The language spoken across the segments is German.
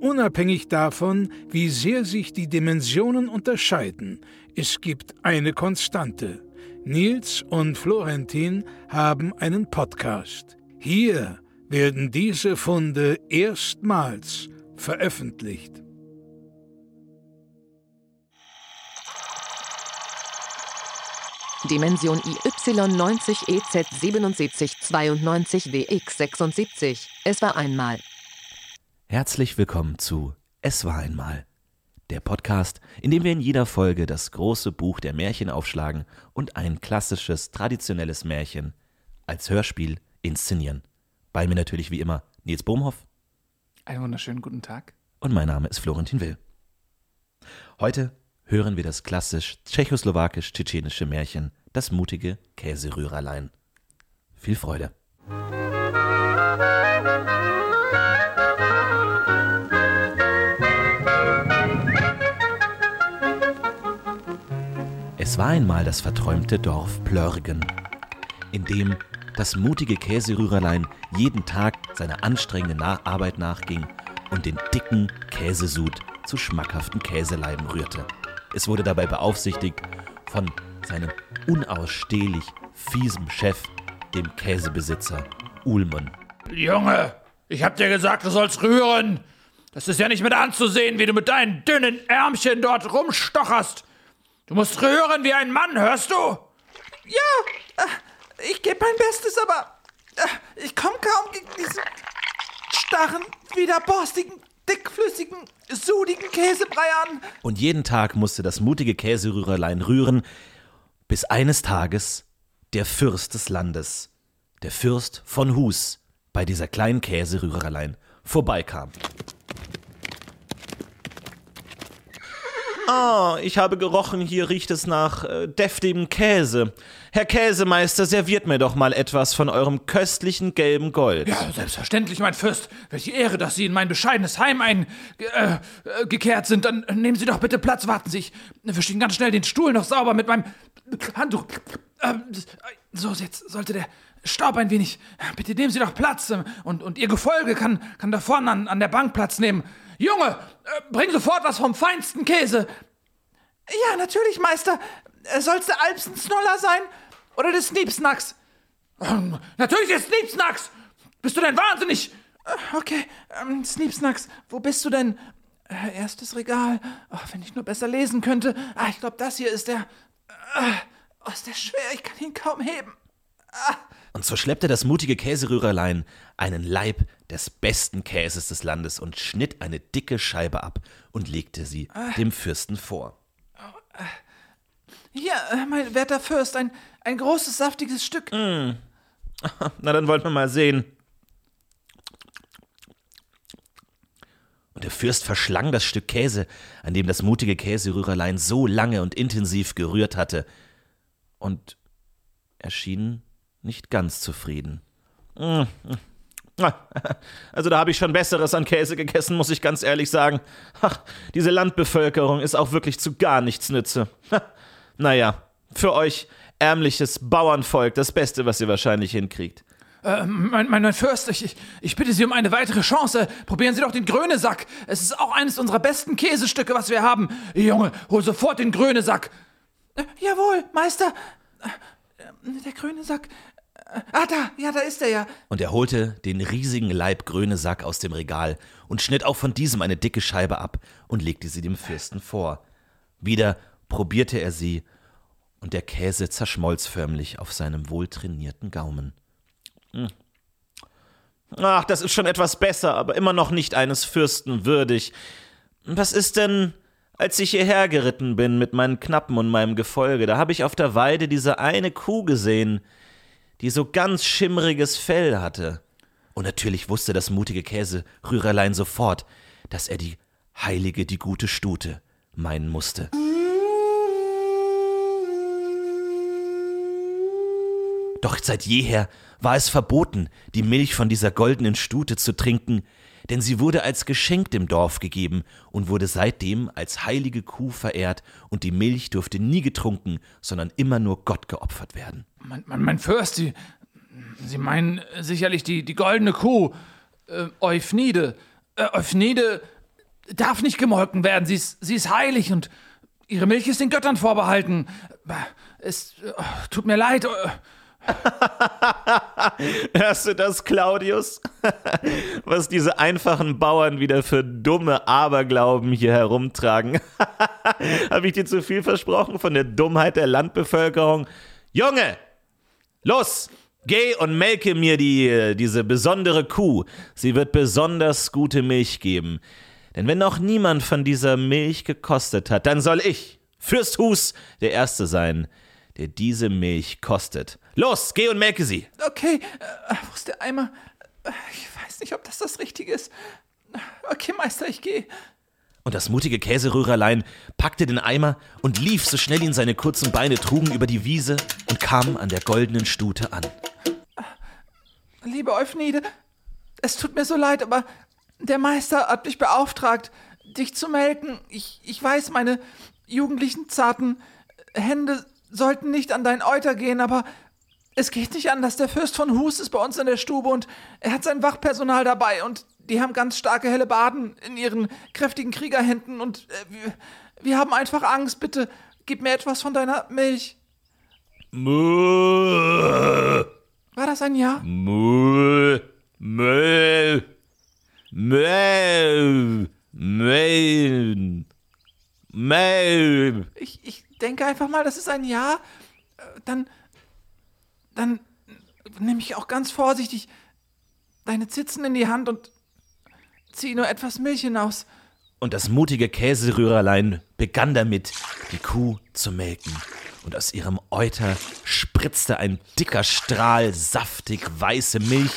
Unabhängig davon, wie sehr sich die Dimensionen unterscheiden, es gibt eine Konstante. Nils und Florentin haben einen Podcast. Hier werden diese Funde erstmals veröffentlicht. Dimension IY90EZ7792WX76. Es war einmal. Herzlich willkommen zu Es war einmal, der Podcast, in dem wir in jeder Folge das große Buch der Märchen aufschlagen und ein klassisches, traditionelles Märchen als Hörspiel inszenieren. Bei mir natürlich wie immer Nils Bohmhoff. Einen wunderschönen guten Tag. Und mein Name ist Florentin Will. Heute hören wir das klassisch tschechoslowakisch-tschetschenische Märchen Das mutige Käserührerlein. Viel Freude. Es war einmal das verträumte Dorf Plörgen, in dem das mutige Käserührerlein jeden Tag seiner anstrengenden Arbeit nachging und den dicken Käsesud zu schmackhaften Käseleiben rührte. Es wurde dabei beaufsichtigt von seinem unausstehlich fiesem Chef, dem Käsebesitzer Uhlmann. Junge, ich hab dir gesagt, du sollst rühren. Das ist ja nicht mit anzusehen, wie du mit deinen dünnen Ärmchen dort rumstocherst. Du musst rühren wie ein Mann, hörst du? Ja, äh, ich gebe mein Bestes, aber äh, ich komme kaum gegen diesen starren, wieder borstigen, dickflüssigen, sudigen Käsebrei an. Und jeden Tag musste das mutige Käserührerlein rühren, bis eines Tages der Fürst des Landes, der Fürst von Hus, bei dieser kleinen Käserührerlein vorbeikam. Ah, ich habe gerochen, hier riecht es nach äh, deftigem Käse. Herr Käsemeister, serviert mir doch mal etwas von eurem köstlichen gelben Gold. Ja, selbstverständlich, mein Fürst. Welche Ehre, dass Sie in mein bescheidenes Heim eingekehrt äh, äh, sind. Dann nehmen Sie doch bitte Platz, warten Sie. Ich wische Ihnen ganz schnell den Stuhl noch sauber mit meinem Handtuch. Äh, so, jetzt sollte der Staub ein wenig. Bitte nehmen Sie doch Platz. Und, und Ihr Gefolge kann, kann da vorne an, an der Bank Platz nehmen. Junge, äh, bring sofort was vom feinsten Käse. Ja, natürlich, Meister. Äh, soll's der Alpsensnoller sein? Oder des Sneepsnacks? Ähm, natürlich der Sneepsnacks! Bist du denn wahnsinnig? Äh, okay, ähm, Sneepsnacks, wo bist du denn? Äh, erstes Regal. Oh, wenn ich nur besser lesen könnte. Ah, ich glaube, das hier ist der. Äh, oh, ist der schwer, ich kann ihn kaum heben. Ah. Und so schleppte das mutige Käserührerlein einen Laib des besten Käses des Landes und schnitt eine dicke Scheibe ab und legte sie ah. dem Fürsten vor. Hier, äh, mein werter Fürst, ein, ein großes, saftiges Stück. Mm. Na, dann wollten wir mal sehen. Und der Fürst verschlang das Stück Käse, an dem das mutige Käserührerlein so lange und intensiv gerührt hatte, und erschien nicht ganz zufrieden. Also da habe ich schon Besseres an Käse gegessen, muss ich ganz ehrlich sagen. Ach, diese Landbevölkerung ist auch wirklich zu gar nichts nütze. Naja, für euch ärmliches Bauernvolk das Beste, was ihr wahrscheinlich hinkriegt. Äh, mein, mein, mein Fürst, ich, ich bitte Sie um eine weitere Chance. Probieren Sie doch den Grönesack. Es ist auch eines unserer besten Käsestücke, was wir haben. Junge, hol sofort den Grönesack. Äh, jawohl, Meister. Äh, der Grönesack. Ah, da, ja, da ist er ja. Und er holte den riesigen Leib grüne Sack aus dem Regal und schnitt auch von diesem eine dicke Scheibe ab und legte sie dem Fürsten vor. Wieder probierte er sie, und der Käse zerschmolz förmlich auf seinem wohltrainierten Gaumen. Hm. Ach, das ist schon etwas besser, aber immer noch nicht eines Fürsten würdig. Was ist denn, als ich hierher geritten bin mit meinen Knappen und meinem Gefolge? Da habe ich auf der Weide diese eine Kuh gesehen, die so ganz schimmriges Fell hatte. Und natürlich wusste das mutige Käserührerlein sofort, dass er die Heilige die gute Stute meinen musste. Doch seit jeher war es verboten, die Milch von dieser goldenen Stute zu trinken, denn sie wurde als Geschenk dem Dorf gegeben und wurde seitdem als heilige Kuh verehrt, und die Milch durfte nie getrunken, sondern immer nur Gott geopfert werden. Mein, mein, mein Fürst, Sie, Sie meinen sicherlich die, die goldene Kuh, äh, Euphnide. Äh, Euphnide darf nicht gemolken werden, sie ist, sie ist heilig und ihre Milch ist den Göttern vorbehalten. Es äh, tut mir leid. äh, Hörst du das, Claudius? Was diese einfachen Bauern wieder für dumme Aberglauben hier herumtragen. Habe ich dir zu viel versprochen von der Dummheit der Landbevölkerung? Junge, los, geh und melke mir die, äh, diese besondere Kuh. Sie wird besonders gute Milch geben. Denn wenn noch niemand von dieser Milch gekostet hat, dann soll ich, Fürst Hus, der Erste sein, der diese Milch kostet. Los, geh und melke sie. Okay, äh, wo ist der Eimer? Ich weiß nicht, ob das das Richtige ist. Okay, Meister, ich gehe. Und das mutige Käserührerlein packte den Eimer und lief, so schnell ihn seine kurzen Beine trugen, über die Wiese und kam an der goldenen Stute an. Liebe Euphnide, es tut mir so leid, aber der Meister hat mich beauftragt, dich zu melken. Ich, ich weiß, meine jugendlichen, zarten Hände sollten nicht an dein Euter gehen, aber es geht nicht anders. Der Fürst von Hus ist bei uns in der Stube und er hat sein Wachpersonal dabei und die haben ganz starke helle Baden in ihren kräftigen Kriegerhänden und äh, wir, haben einfach Angst. Bitte gib mir etwas von deiner Milch. Muh, War das ein Ja? muh, muh, muh, muh. Ich, ich denke einfach mal, das ist ein Ja. Äh, Dann, dann nehme ich auch ganz vorsichtig deine Zitzen in die Hand und ziehe nur etwas Milch hinaus. Und das mutige Käserührerlein begann damit, die Kuh zu melken. Und aus ihrem Euter spritzte ein dicker Strahl saftig weiße Milch,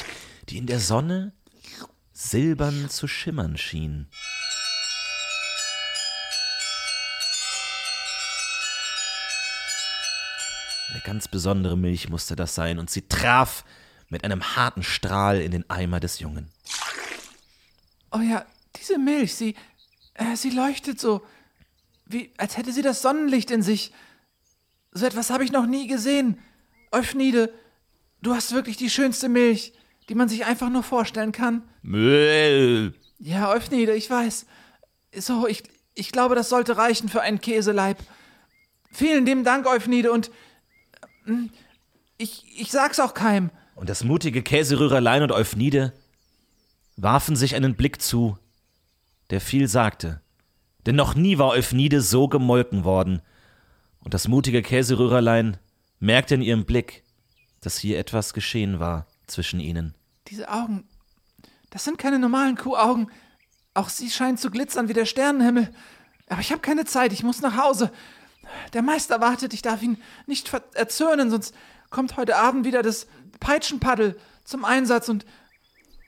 die in der Sonne silbern zu schimmern schien. Eine ganz besondere Milch musste das sein, und sie traf mit einem harten Strahl in den Eimer des Jungen. Oh ja, diese Milch, sie, äh, sie leuchtet so, wie, als hätte sie das Sonnenlicht in sich. So etwas habe ich noch nie gesehen. Euphnide, du hast wirklich die schönste Milch, die man sich einfach nur vorstellen kann. Mäh. Ja, Euphnide, ich weiß. So, ich, ich glaube, das sollte reichen für einen Käseleib. Vielen lieben Dank, Euphnide, und ähm, ich, ich sag's auch keinem. Und das mutige Käserührerlein und Euphnide warfen sich einen Blick zu, der viel sagte. Denn noch nie war Euphnide so gemolken worden. Und das mutige Käserührerlein merkte in ihrem Blick, dass hier etwas geschehen war zwischen ihnen. Diese Augen, das sind keine normalen Kuhaugen. Auch sie scheinen zu glitzern wie der Sternenhimmel. Aber ich habe keine Zeit, ich muss nach Hause. Der Meister wartet, ich darf ihn nicht erzürnen, sonst kommt heute Abend wieder das Peitschenpaddel zum Einsatz und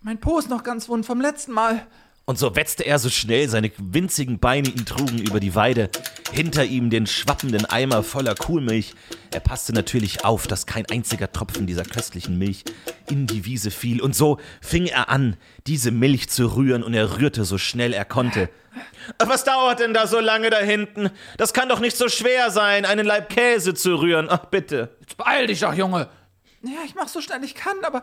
mein Po ist noch ganz wund vom letzten Mal. Und so wetzte er so schnell seine winzigen Beine ihn trugen über die Weide, hinter ihm den schwappenden Eimer voller Kuhmilch. Er passte natürlich auf, dass kein einziger Tropfen dieser köstlichen Milch in die Wiese fiel. Und so fing er an, diese Milch zu rühren, und er rührte so schnell er konnte. Was dauert denn da so lange da hinten? Das kann doch nicht so schwer sein, einen Laib Käse zu rühren. Ach, bitte. Jetzt beeil dich doch, Junge. Ja, ich mach so schnell ich kann, aber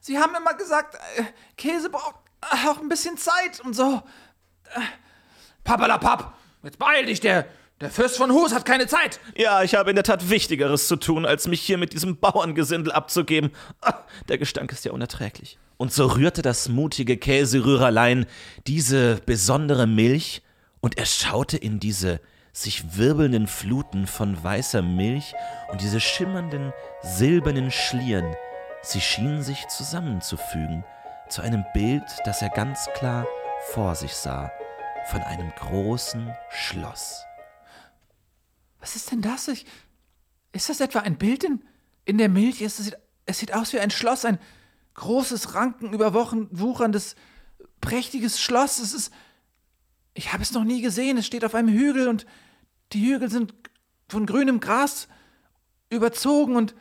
Sie haben immer gesagt, äh, Käse braucht äh, auch ein bisschen Zeit und so. Pappalapapp. Jetzt beeil dich, der, der Fürst von Hus hat keine Zeit. Ja, ich habe in der Tat Wichtigeres zu tun, als mich hier mit diesem Bauerngesindel abzugeben. Ah, der Gestank ist ja unerträglich. Und so rührte das mutige Käserührerlein diese besondere Milch, und er schaute in diese sich wirbelnden Fluten von weißer Milch und diese schimmernden, silbernen Schlieren. Sie schienen sich zusammenzufügen zu einem Bild, das er ganz klar vor sich sah, von einem großen Schloss. Was ist denn das? Ich, ist das etwa ein Bild in, in der Milch? Es sieht, es sieht aus wie ein Schloss, ein großes, rankenüberwucherndes, prächtiges Schloss. Es ist. ich habe es noch nie gesehen. Es steht auf einem Hügel und die Hügel sind von grünem Gras überzogen und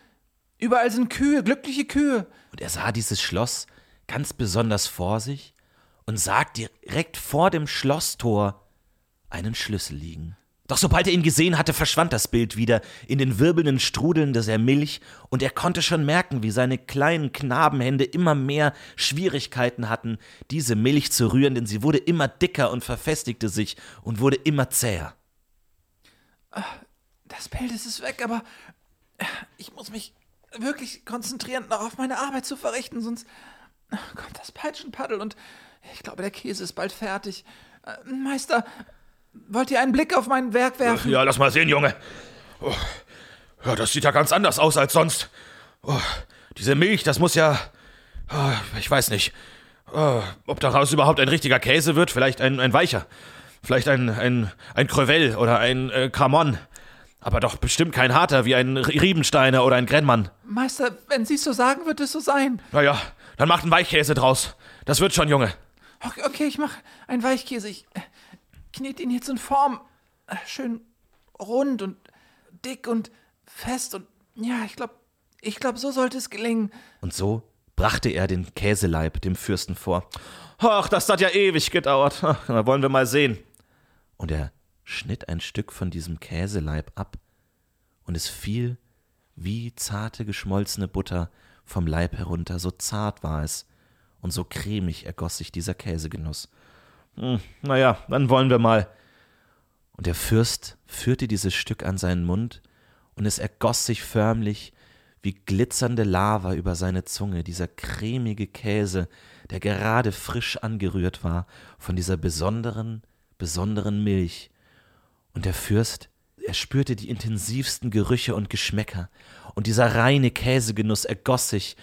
überall sind Kühe, glückliche Kühe. Und er sah dieses Schloss ganz besonders vor sich und sah direkt vor dem Schlosstor einen Schlüssel liegen. Doch sobald er ihn gesehen hatte, verschwand das Bild wieder in den wirbelnden Strudeln der Milch, und er konnte schon merken, wie seine kleinen Knabenhände immer mehr Schwierigkeiten hatten, diese Milch zu rühren, denn sie wurde immer dicker und verfestigte sich und wurde immer zäher. Das Bild ist es weg, aber ich muss mich wirklich konzentrieren, darauf meine Arbeit zu verrichten, sonst kommt das Peitschenpaddel und ich glaube, der Käse ist bald fertig. Äh, Meister, wollt ihr einen Blick auf mein Werk werfen? Ja, lass mal sehen, Junge. Oh, ja, das sieht ja ganz anders aus als sonst. Oh, diese Milch, das muss ja. Oh, ich weiß nicht. Oh, ob daraus überhaupt ein richtiger Käse wird, vielleicht ein, ein weicher. Vielleicht ein, ein, ein Crevel oder ein äh, Cramon. Aber doch bestimmt kein harter wie ein Riebensteiner oder ein Grennmann. Meister, wenn Sie es so sagen, wird es so sein. Naja, dann macht einen Weichkäse draus. Das wird schon, Junge. Okay, okay ich mache einen Weichkäse. Ich äh, knete ihn jetzt in Form. Äh, schön rund und dick und fest und ja, ich glaube, ich glaube, so sollte es gelingen. Und so brachte er den Käseleib dem Fürsten vor. Ach, das hat ja ewig gedauert. Ach, na, wollen wir mal sehen. Und er schnitt ein Stück von diesem Käseleib ab, und es fiel wie zarte geschmolzene Butter vom Leib herunter, so zart war es, und so cremig ergoss sich dieser Käsegenuss. Hm, na ja, dann wollen wir mal. Und der Fürst führte dieses Stück an seinen Mund, und es ergoss sich förmlich wie glitzernde Lava über seine Zunge, dieser cremige Käse, der gerade frisch angerührt war von dieser besonderen, besonderen Milch, und der Fürst, er spürte die intensivsten Gerüche und Geschmäcker, und dieser reine Käsegenuss ergoss sich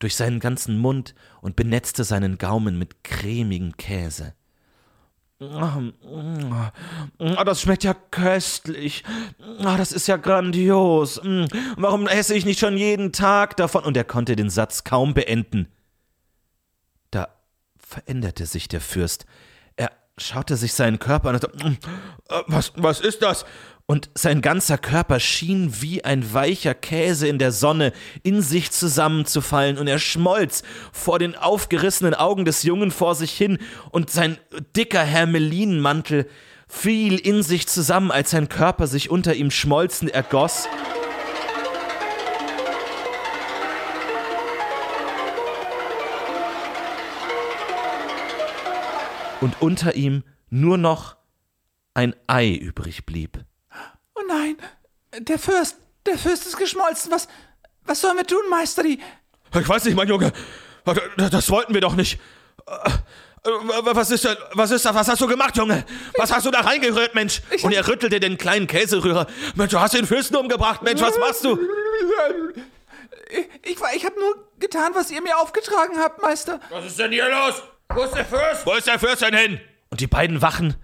durch seinen ganzen Mund und benetzte seinen Gaumen mit cremigem Käse. Das schmeckt ja köstlich. Das ist ja grandios. Warum esse ich nicht schon jeden Tag davon? Und er konnte den Satz kaum beenden. Da veränderte sich der Fürst schaute sich seinen Körper an und sagte, mm, äh, was, was ist das? Und sein ganzer Körper schien wie ein weicher Käse in der Sonne in sich zusammenzufallen, und er schmolz vor den aufgerissenen Augen des Jungen vor sich hin, und sein dicker Hermelinmantel fiel in sich zusammen, als sein Körper sich unter ihm schmolzend ergoss. Und unter ihm nur noch ein Ei übrig blieb. Oh nein, der Fürst, der Fürst ist geschmolzen. Was, was sollen wir tun, Meister? Die ich weiß nicht, mein Junge. Das wollten wir doch nicht. Was ist da, was ist da, was hast du gemacht, Junge? Was hast du da reingerührt, Mensch? Und er rüttelte den kleinen Käserührer. Mensch, du hast den Fürsten umgebracht, Mensch, was machst du? Ich, ich, ich habe nur getan, was ihr mir aufgetragen habt, Meister. Was ist denn hier los? Wo ist der Fürst? Wo ist der Fürst denn hin? Und die beiden Wachen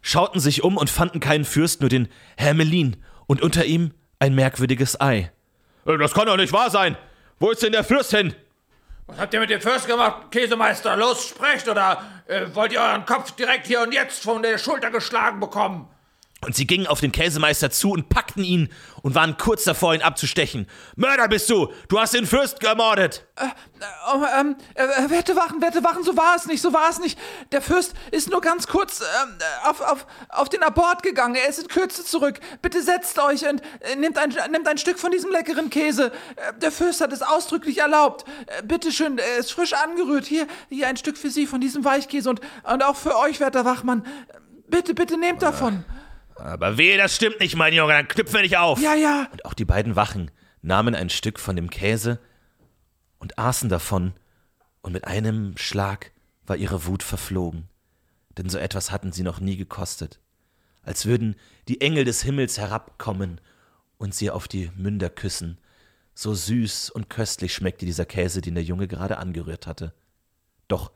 schauten sich um und fanden keinen Fürst, nur den Hermelin und unter ihm ein merkwürdiges Ei. Äh, das kann doch nicht wahr sein. Wo ist denn der Fürst hin? Was habt ihr mit dem Fürst gemacht, Käsemeister? Los, sprecht, oder äh, wollt ihr euren Kopf direkt hier und jetzt von der Schulter geschlagen bekommen? Und sie gingen auf den Käsemeister zu und packten ihn und waren kurz davor, ihn abzustechen. Mörder bist du! Du hast den Fürst gemordet! Äh, oh, ähm, äh, werte Wachen, werte Wachen, so war es nicht, so war es nicht. Der Fürst ist nur ganz kurz ähm, auf, auf, auf den Abort gegangen. Er ist in Kürze zurück. Bitte setzt euch und äh, nehmt, ein, nehmt ein Stück von diesem leckeren Käse. Äh, der Fürst hat es ausdrücklich erlaubt. Äh, bitte schön, er ist frisch angerührt. Hier, hier ein Stück für Sie von diesem Weichkäse und, und auch für euch, werter Wachmann. Bitte, bitte nehmt davon. Aber wehe, das stimmt nicht, mein Junge, dann knüpfen wir nicht auf. Ja, ja. Und auch die beiden Wachen nahmen ein Stück von dem Käse und aßen davon, und mit einem Schlag war ihre Wut verflogen, denn so etwas hatten sie noch nie gekostet, als würden die Engel des Himmels herabkommen und sie auf die Münder küssen. So süß und köstlich schmeckte dieser Käse, den der Junge gerade angerührt hatte. Doch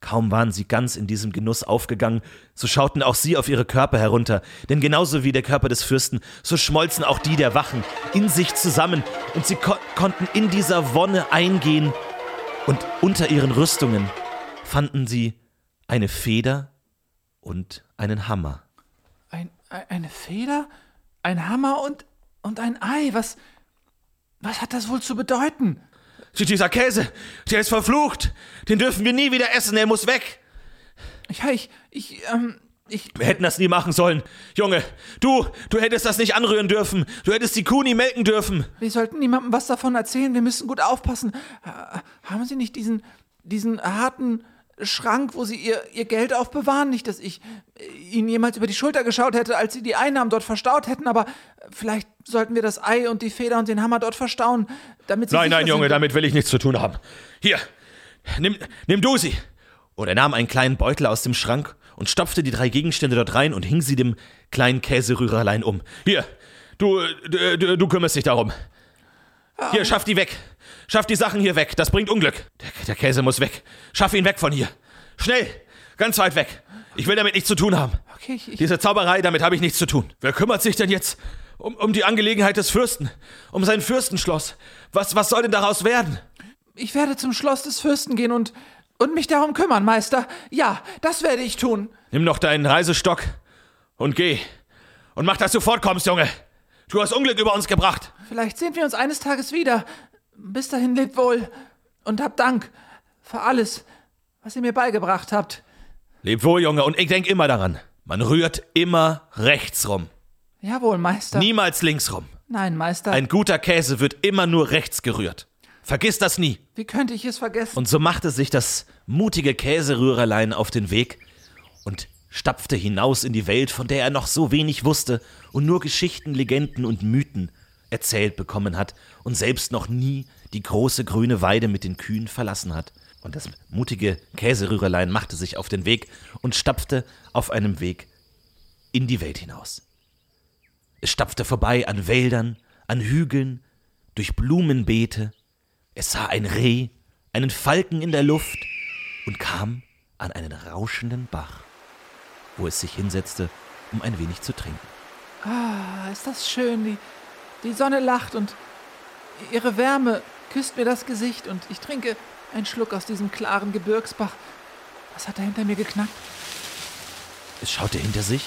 Kaum waren sie ganz in diesem Genuss aufgegangen, so schauten auch sie auf ihre Körper herunter, denn genauso wie der Körper des Fürsten, so schmolzen auch die der Wachen in sich zusammen, und sie ko konnten in dieser Wonne eingehen, und unter ihren Rüstungen fanden sie eine Feder und einen Hammer. Ein, ein, eine Feder, ein Hammer und, und ein Ei. Was, was hat das wohl zu bedeuten? Dieser Käse, der ist verflucht. Den dürfen wir nie wieder essen, er muss weg. Ja, ich, ich, ähm, ich, Wir hätten das nie machen sollen. Junge, du, du hättest das nicht anrühren dürfen. Du hättest die Kuh nie melken dürfen. wir sollten niemandem was davon erzählen. Wir müssen gut aufpassen. Haben Sie nicht diesen, diesen harten Schrank, wo Sie Ihr, Ihr Geld aufbewahren? Nicht, dass ich äh, Ihnen jemals über die Schulter geschaut hätte, als Sie die Einnahmen dort verstaut hätten, aber äh, vielleicht sollten wir das Ei und die Feder und den Hammer dort verstauen, damit Sie Nein, nein, Junge, damit will ich nichts zu tun haben. Hier, nimm, nimm du sie. Und er nahm einen kleinen Beutel aus dem Schrank und stopfte die drei Gegenstände dort rein und hing sie dem kleinen Käserührerlein um. Hier, du, du, du, du kümmerst dich darum. Hier, schaff die weg. Schaff die Sachen hier weg. Das bringt Unglück. Der, der Käse muss weg. Schaff ihn weg von hier. Schnell. Ganz weit weg. Ich will damit nichts zu tun haben. Okay, ich, ich, Diese Zauberei, damit habe ich nichts zu tun. Wer kümmert sich denn jetzt um, um die Angelegenheit des Fürsten? Um sein Fürstenschloss? Was, was soll denn daraus werden? ich werde zum Schloss des Fürsten gehen und, und mich darum kümmern, Meister. Ja, das werde ich tun. Nimm noch deinen Reisestock und geh. Und mach, dass du fortkommst, Junge. Du hast Unglück über uns gebracht. Vielleicht sehen wir uns eines Tages wieder. Bis dahin lebt wohl und habt Dank für alles, was ihr mir beigebracht habt. Leb wohl, Junge, und ich denk immer daran. Man rührt immer rechts rum. Jawohl, Meister. Niemals links rum. Nein, Meister. Ein guter Käse wird immer nur rechts gerührt. Vergiss das nie. Wie könnte ich es vergessen? Und so machte sich das mutige Käserührerlein auf den Weg und stapfte hinaus in die Welt, von der er noch so wenig wusste und nur Geschichten, Legenden und Mythen erzählt bekommen hat und selbst noch nie die große grüne Weide mit den Kühen verlassen hat. Und das mutige Käserührerlein machte sich auf den Weg und stapfte auf einem Weg in die Welt hinaus. Es stapfte vorbei an Wäldern, an Hügeln, durch Blumenbeete. Es sah ein Reh, einen Falken in der Luft und kam an einen rauschenden Bach, wo es sich hinsetzte, um ein wenig zu trinken. Ah, ist das schön. Die, die Sonne lacht und ihre Wärme küsst mir das Gesicht und ich trinke einen Schluck aus diesem klaren Gebirgsbach. Was hat da hinter mir geknackt? Es schaute hinter sich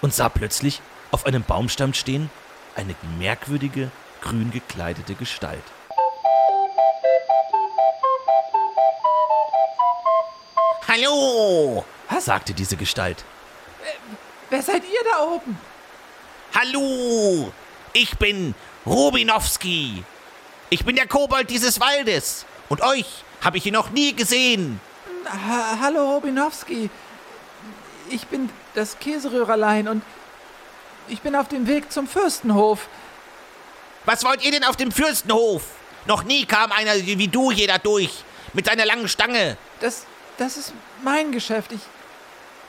und sah plötzlich auf einem Baumstamm stehen eine merkwürdige, grün gekleidete Gestalt. Hallo, sagte diese Gestalt. Wer seid ihr da oben? Hallo, ich bin Rubinowski. Ich bin der Kobold dieses Waldes. Und euch habe ich hier noch nie gesehen. Ha Hallo, Robinowski. Ich bin das Käseröhrerlein und ich bin auf dem Weg zum Fürstenhof. Was wollt ihr denn auf dem Fürstenhof? Noch nie kam einer wie du hier da durch. Mit seiner langen Stange. Das, das ist mein Geschäft. Ich,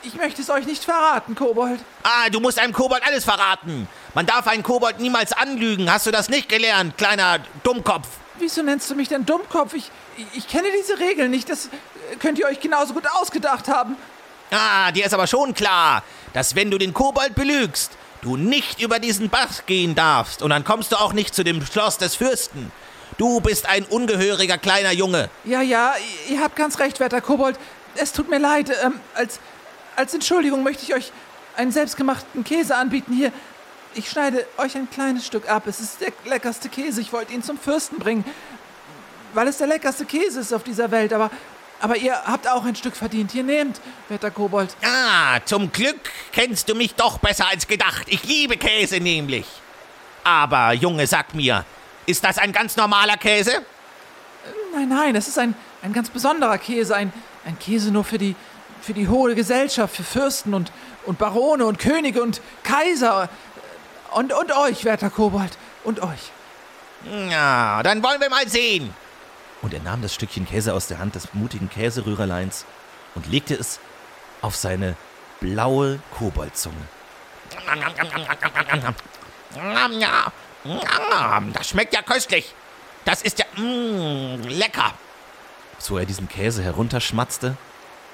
ich möchte es euch nicht verraten, Kobold. Ah, du musst einem Kobold alles verraten. Man darf einen Kobold niemals anlügen. Hast du das nicht gelernt, kleiner Dummkopf? Wieso nennst du mich denn Dummkopf? Ich, ich kenne diese Regeln nicht. Das könnt ihr euch genauso gut ausgedacht haben. Ah, dir ist aber schon klar, dass wenn du den Kobold belügst, du nicht über diesen Bach gehen darfst und dann kommst du auch nicht zu dem Schloss des Fürsten. Du bist ein ungehöriger kleiner Junge. Ja, ja, ihr habt ganz recht, werter Kobold. Es tut mir leid. Ähm, als, als Entschuldigung möchte ich euch einen selbstgemachten Käse anbieten. Hier, ich schneide euch ein kleines Stück ab. Es ist der leckerste Käse. Ich wollte ihn zum Fürsten bringen, weil es der leckerste Käse ist auf dieser Welt. Aber, aber ihr habt auch ein Stück verdient. Hier nehmt, werter Kobold. Ah, zum Glück kennst du mich doch besser als gedacht. Ich liebe Käse nämlich. Aber, Junge, sag mir, ist das ein ganz normaler Käse? Nein, nein, es ist ein, ein ganz besonderer Käse. Ein, ein Käse nur für die, für die hohe Gesellschaft, für Fürsten und, und Barone und Könige und Kaiser. Und, und euch, werter Kobold. Und euch. Ja, dann wollen wir mal sehen. Und er nahm das Stückchen Käse aus der Hand des mutigen Käserührerleins und legte es auf seine blaue Koboldzunge. Das schmeckt ja köstlich. Das ist ja mm, lecker. So er diesen Käse herunterschmatzte,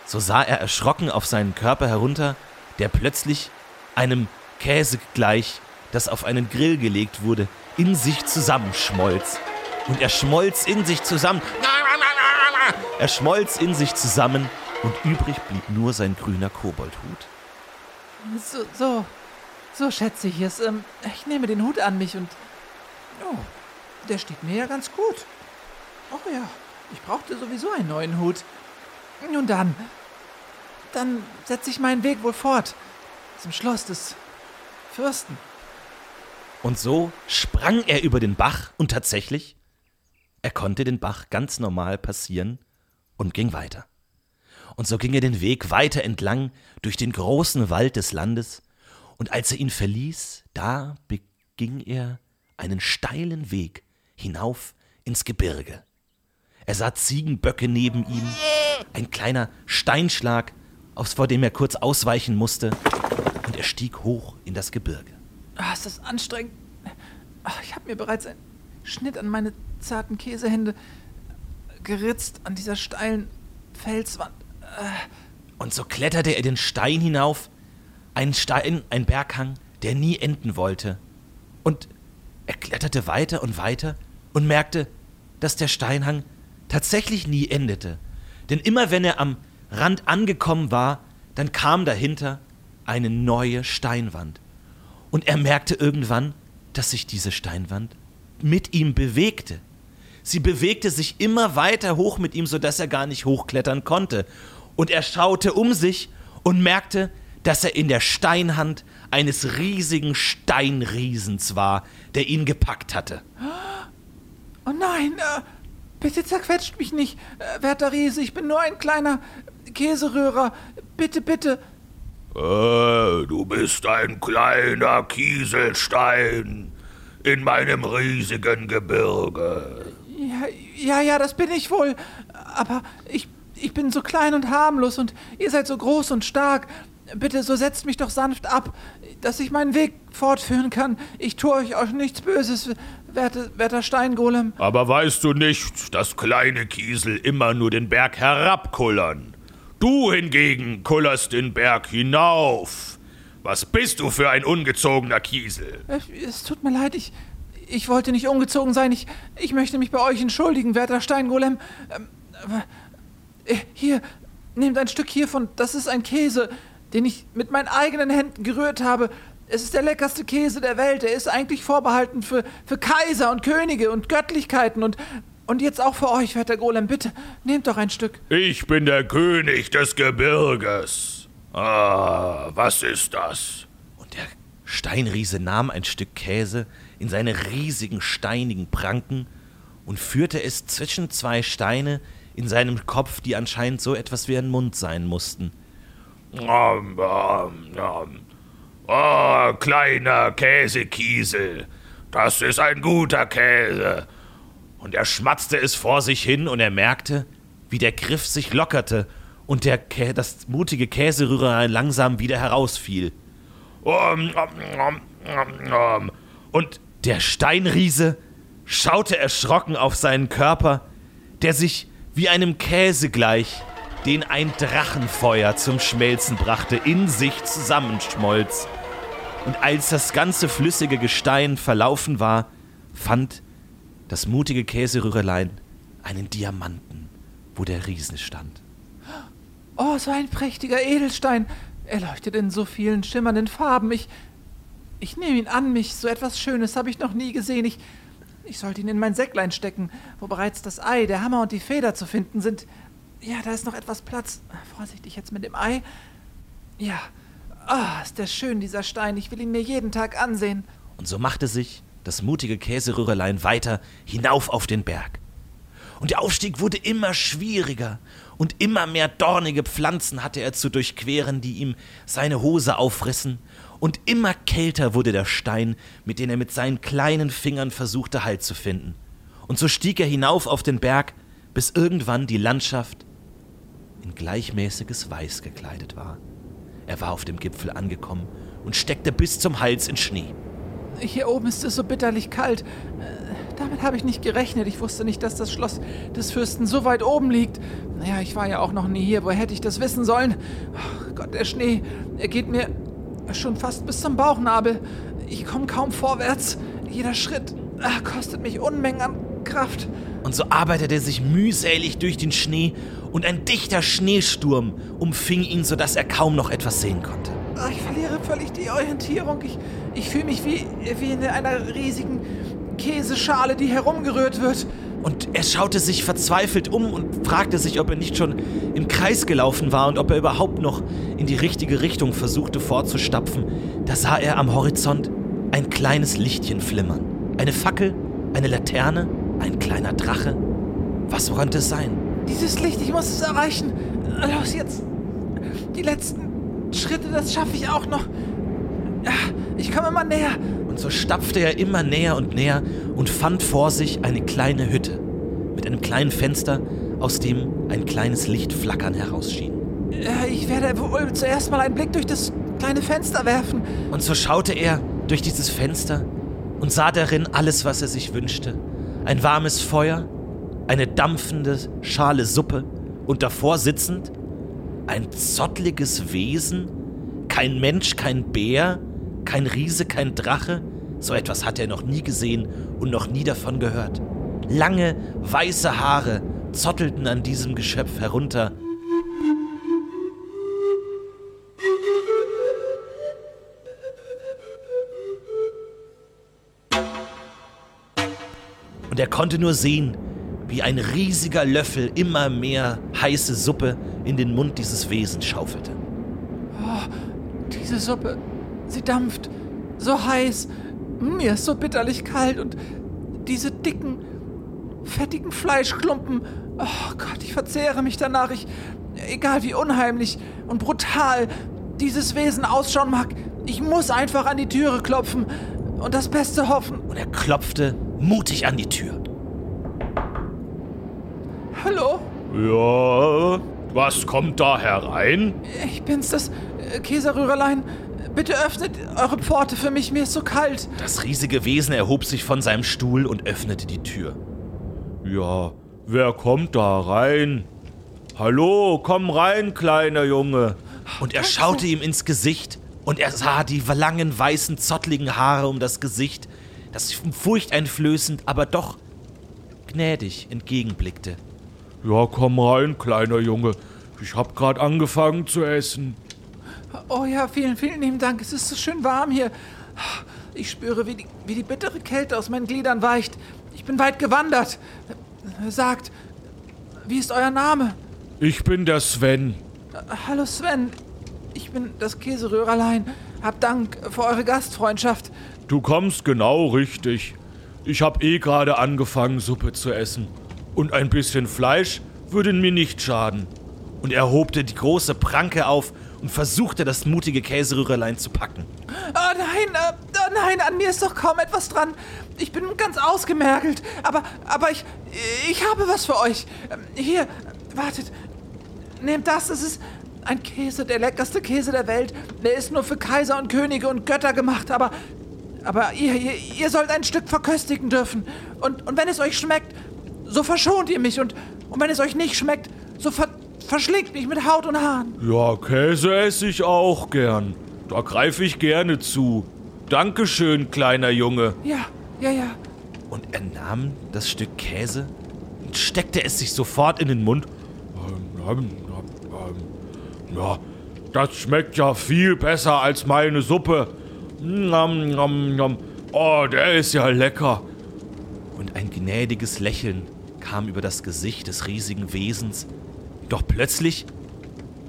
so sah er erschrocken auf seinen Körper herunter, der plötzlich einem Käse gleich, das auf einen Grill gelegt wurde, in sich zusammenschmolz. Und er schmolz in sich zusammen. Er schmolz in sich zusammen und übrig blieb nur sein grüner Koboldhut. So, so, so schätze ich es. Ähm, ich nehme den Hut an mich und. Oh, der steht mir ja ganz gut. Oh ja, ich brauchte sowieso einen neuen Hut. Nun dann, dann setze ich meinen Weg wohl fort zum Schloss des Fürsten. Und so sprang er über den Bach und tatsächlich, er konnte den Bach ganz normal passieren und ging weiter. Und so ging er den Weg weiter entlang durch den großen Wald des Landes, und als er ihn verließ, da beging er einen steilen Weg hinauf ins Gebirge. Er sah Ziegenböcke neben ihm, ein kleiner Steinschlag, vor dem er kurz ausweichen musste, und er stieg hoch in das Gebirge. Ah, ist das anstrengend. Ach, ich habe mir bereits einen Schnitt an meine zarten Käsehände geritzt an dieser steilen Felswand. Und so kletterte er den Stein hinauf, ein Stein, ein Berghang, der nie enden wollte. Und er kletterte weiter und weiter und merkte, dass der Steinhang tatsächlich nie endete. Denn immer wenn er am Rand angekommen war, dann kam dahinter eine neue Steinwand. Und er merkte irgendwann, dass sich diese Steinwand mit ihm bewegte. Sie bewegte sich immer weiter hoch mit ihm, sodass er gar nicht hochklettern konnte. Und er schaute um sich und merkte, dass er in der Steinhand eines riesigen Steinriesens war, der ihn gepackt hatte. Oh nein, äh, bitte zerquetscht mich nicht, äh, werter Riese. Ich bin nur ein kleiner Käserührer. Bitte, bitte. Äh, du bist ein kleiner Kieselstein in meinem riesigen Gebirge. Ja, ja, ja, das bin ich wohl. Aber ich, ich bin so klein und harmlos und ihr seid so groß und stark. Bitte, so setzt mich doch sanft ab, dass ich meinen Weg fortführen kann. Ich tue euch auch nichts Böses, werte, werter Steingolem. Aber weißt du nicht, dass kleine Kiesel immer nur den Berg herabkullern? Du hingegen kullerst den Berg hinauf. Was bist du für ein ungezogener Kiesel? Es tut mir leid, ich, ich wollte nicht ungezogen sein. Ich, ich möchte mich bei euch entschuldigen, werter Steingolem. Ähm, äh, hier, nehmt ein Stück hiervon. Das ist ein Käse, den ich mit meinen eigenen Händen gerührt habe. Es ist der leckerste Käse der Welt. Er ist eigentlich vorbehalten für, für Kaiser und Könige und Göttlichkeiten und, und jetzt auch für euch, werter Golem. Bitte, nehmt doch ein Stück. Ich bin der König des Gebirges. Ah, was ist das? Und der Steinriese nahm ein Stück Käse in seine riesigen steinigen Pranken und führte es zwischen zwei Steine in seinem Kopf, die anscheinend so etwas wie ein Mund sein mussten. Um, um, um. Oh, kleiner Käsekiesel. Das ist ein guter Käse. Und er schmatzte es vor sich hin und er merkte, wie der Griff sich lockerte und der Kä das mutige Käserührer langsam wieder herausfiel. Und der Steinriese schaute erschrocken auf seinen Körper, der sich wie einem Käse gleich, den ein Drachenfeuer zum Schmelzen brachte, in sich zusammenschmolz. Und als das ganze flüssige Gestein verlaufen war, fand das mutige Käserührerlein einen Diamanten, wo der Riesen stand. Oh, so ein prächtiger Edelstein. Er leuchtet in so vielen schimmernden Farben. Ich, ich nehme ihn an mich. So etwas Schönes habe ich noch nie gesehen. Ich, ich sollte ihn in mein Säcklein stecken, wo bereits das Ei, der Hammer und die Feder zu finden sind. Ja, da ist noch etwas Platz. Vorsichtig jetzt mit dem Ei. Ja. Ah, ist der schön, dieser Stein. Ich will ihn mir jeden Tag ansehen. Und so machte sich das mutige Käserührerlein weiter hinauf auf den Berg. Und der Aufstieg wurde immer schwieriger, und immer mehr dornige Pflanzen hatte er zu durchqueren, die ihm seine Hose aufrissen, und immer kälter wurde der Stein, mit dem er mit seinen kleinen Fingern versuchte Halt zu finden. Und so stieg er hinauf auf den Berg, bis irgendwann die Landschaft in gleichmäßiges Weiß gekleidet war. Er war auf dem Gipfel angekommen und steckte bis zum Hals in Schnee. Hier oben ist es so bitterlich kalt. Äh, damit habe ich nicht gerechnet. Ich wusste nicht, dass das Schloss des Fürsten so weit oben liegt. Naja, ich war ja auch noch nie hier. Woher hätte ich das wissen sollen? Ach Gott, der Schnee, er geht mir schon fast bis zum Bauchnabel. Ich komme kaum vorwärts. Jeder Schritt ah, kostet mich Unmengen an Kraft. Und so arbeitete er sich mühselig durch den Schnee und ein dichter Schneesturm umfing ihn, sodass er kaum noch etwas sehen konnte. Ich verliere völlig die Orientierung. Ich, ich fühle mich wie, wie in einer riesigen Käseschale, die herumgerührt wird. Und er schaute sich verzweifelt um und fragte sich, ob er nicht schon im Kreis gelaufen war und ob er überhaupt noch in die richtige Richtung versuchte vorzustapfen. Da sah er am Horizont ein kleines Lichtchen flimmern. Eine Fackel, eine Laterne, ein kleiner Drache. Was konnte es sein? Dieses Licht, ich muss es erreichen. Los jetzt. Die letzten Schritte, das schaffe ich auch noch. Ja, ich komme immer näher. Und so stapfte er immer näher und näher und fand vor sich eine kleine Hütte mit einem kleinen Fenster, aus dem ein kleines Licht flackern herausschien. Äh, Ich werde wohl zuerst mal einen Blick durch das kleine Fenster werfen. Und so schaute er durch dieses Fenster und sah darin alles, was er sich wünschte. Ein warmes Feuer, eine dampfende Schale Suppe und davor sitzend ein zottliges Wesen, kein Mensch, kein Bär, kein Riese, kein Drache. So etwas hatte er noch nie gesehen und noch nie davon gehört. Lange, weiße Haare zottelten an diesem Geschöpf herunter. Und er konnte nur sehen, wie ein riesiger Löffel immer mehr heiße Suppe in den Mund dieses Wesens schaufelte. Diese Suppe, sie dampft so heiß. Mir ist so bitterlich kalt und diese dicken, fettigen Fleischklumpen. Oh Gott, ich verzehre mich danach. Ich, egal wie unheimlich und brutal dieses Wesen ausschauen mag, ich muss einfach an die Türe klopfen und das Beste hoffen. Und er klopfte mutig an die Tür. Hallo, Ja, was kommt da herein? ich bin's, das äh, Käserührerlein. Bitte öffnet eure Pforte für mich, mir ist so kalt. Das riesige Wesen erhob sich von seinem Stuhl und öffnete die Tür. Ja, wer kommt da rein? Hallo, komm rein, kleiner Junge. Und er schaute ihm ins Gesicht und er sah die langen, weißen, zottligen Haare um das Gesicht, das furchteinflößend, aber doch gnädig entgegenblickte. Ja, komm rein, kleiner Junge. Ich hab grad angefangen zu essen. Oh ja, vielen, vielen lieben Dank. Es ist so schön warm hier. Ich spüre, wie die, wie die bittere Kälte aus meinen Gliedern weicht. Ich bin weit gewandert. Sagt, wie ist euer Name? Ich bin der Sven. Hallo Sven. Ich bin das Käserührerlein. Hab Dank für eure Gastfreundschaft. Du kommst genau richtig. Ich hab eh gerade angefangen, Suppe zu essen. Und ein bisschen Fleisch würde mir nicht schaden. Und er hobte die große Pranke auf und versuchte, das mutige Käserührerlein zu packen. Oh nein, oh nein, an mir ist doch kaum etwas dran. Ich bin ganz ausgemergelt. Aber, aber ich, ich habe was für euch. Ähm, Hier, wartet. Nehmt das, es ist ein Käse, der leckerste Käse der Welt. Der ist nur für Kaiser und Könige und Götter gemacht, aber, aber ihr, ihr, ihr sollt ein Stück verköstigen dürfen. Und, und wenn es euch schmeckt, so verschont ihr mich. Und, und wenn es euch nicht schmeckt, so ver, verschlingt mich mit Haut und Haaren. Ja, Käse esse ich auch gern. Da greife ich gerne zu. Dankeschön, kleiner Junge. Ja, ja, ja. Und er nahm das Stück Käse und steckte es sich sofort in den Mund. Ähm, ähm, Ja, das schmeckt ja viel besser als meine Suppe. Nom, nom, nom. Oh, der ist ja lecker. Und ein gnädiges Lächeln kam über das Gesicht des riesigen Wesens. Doch plötzlich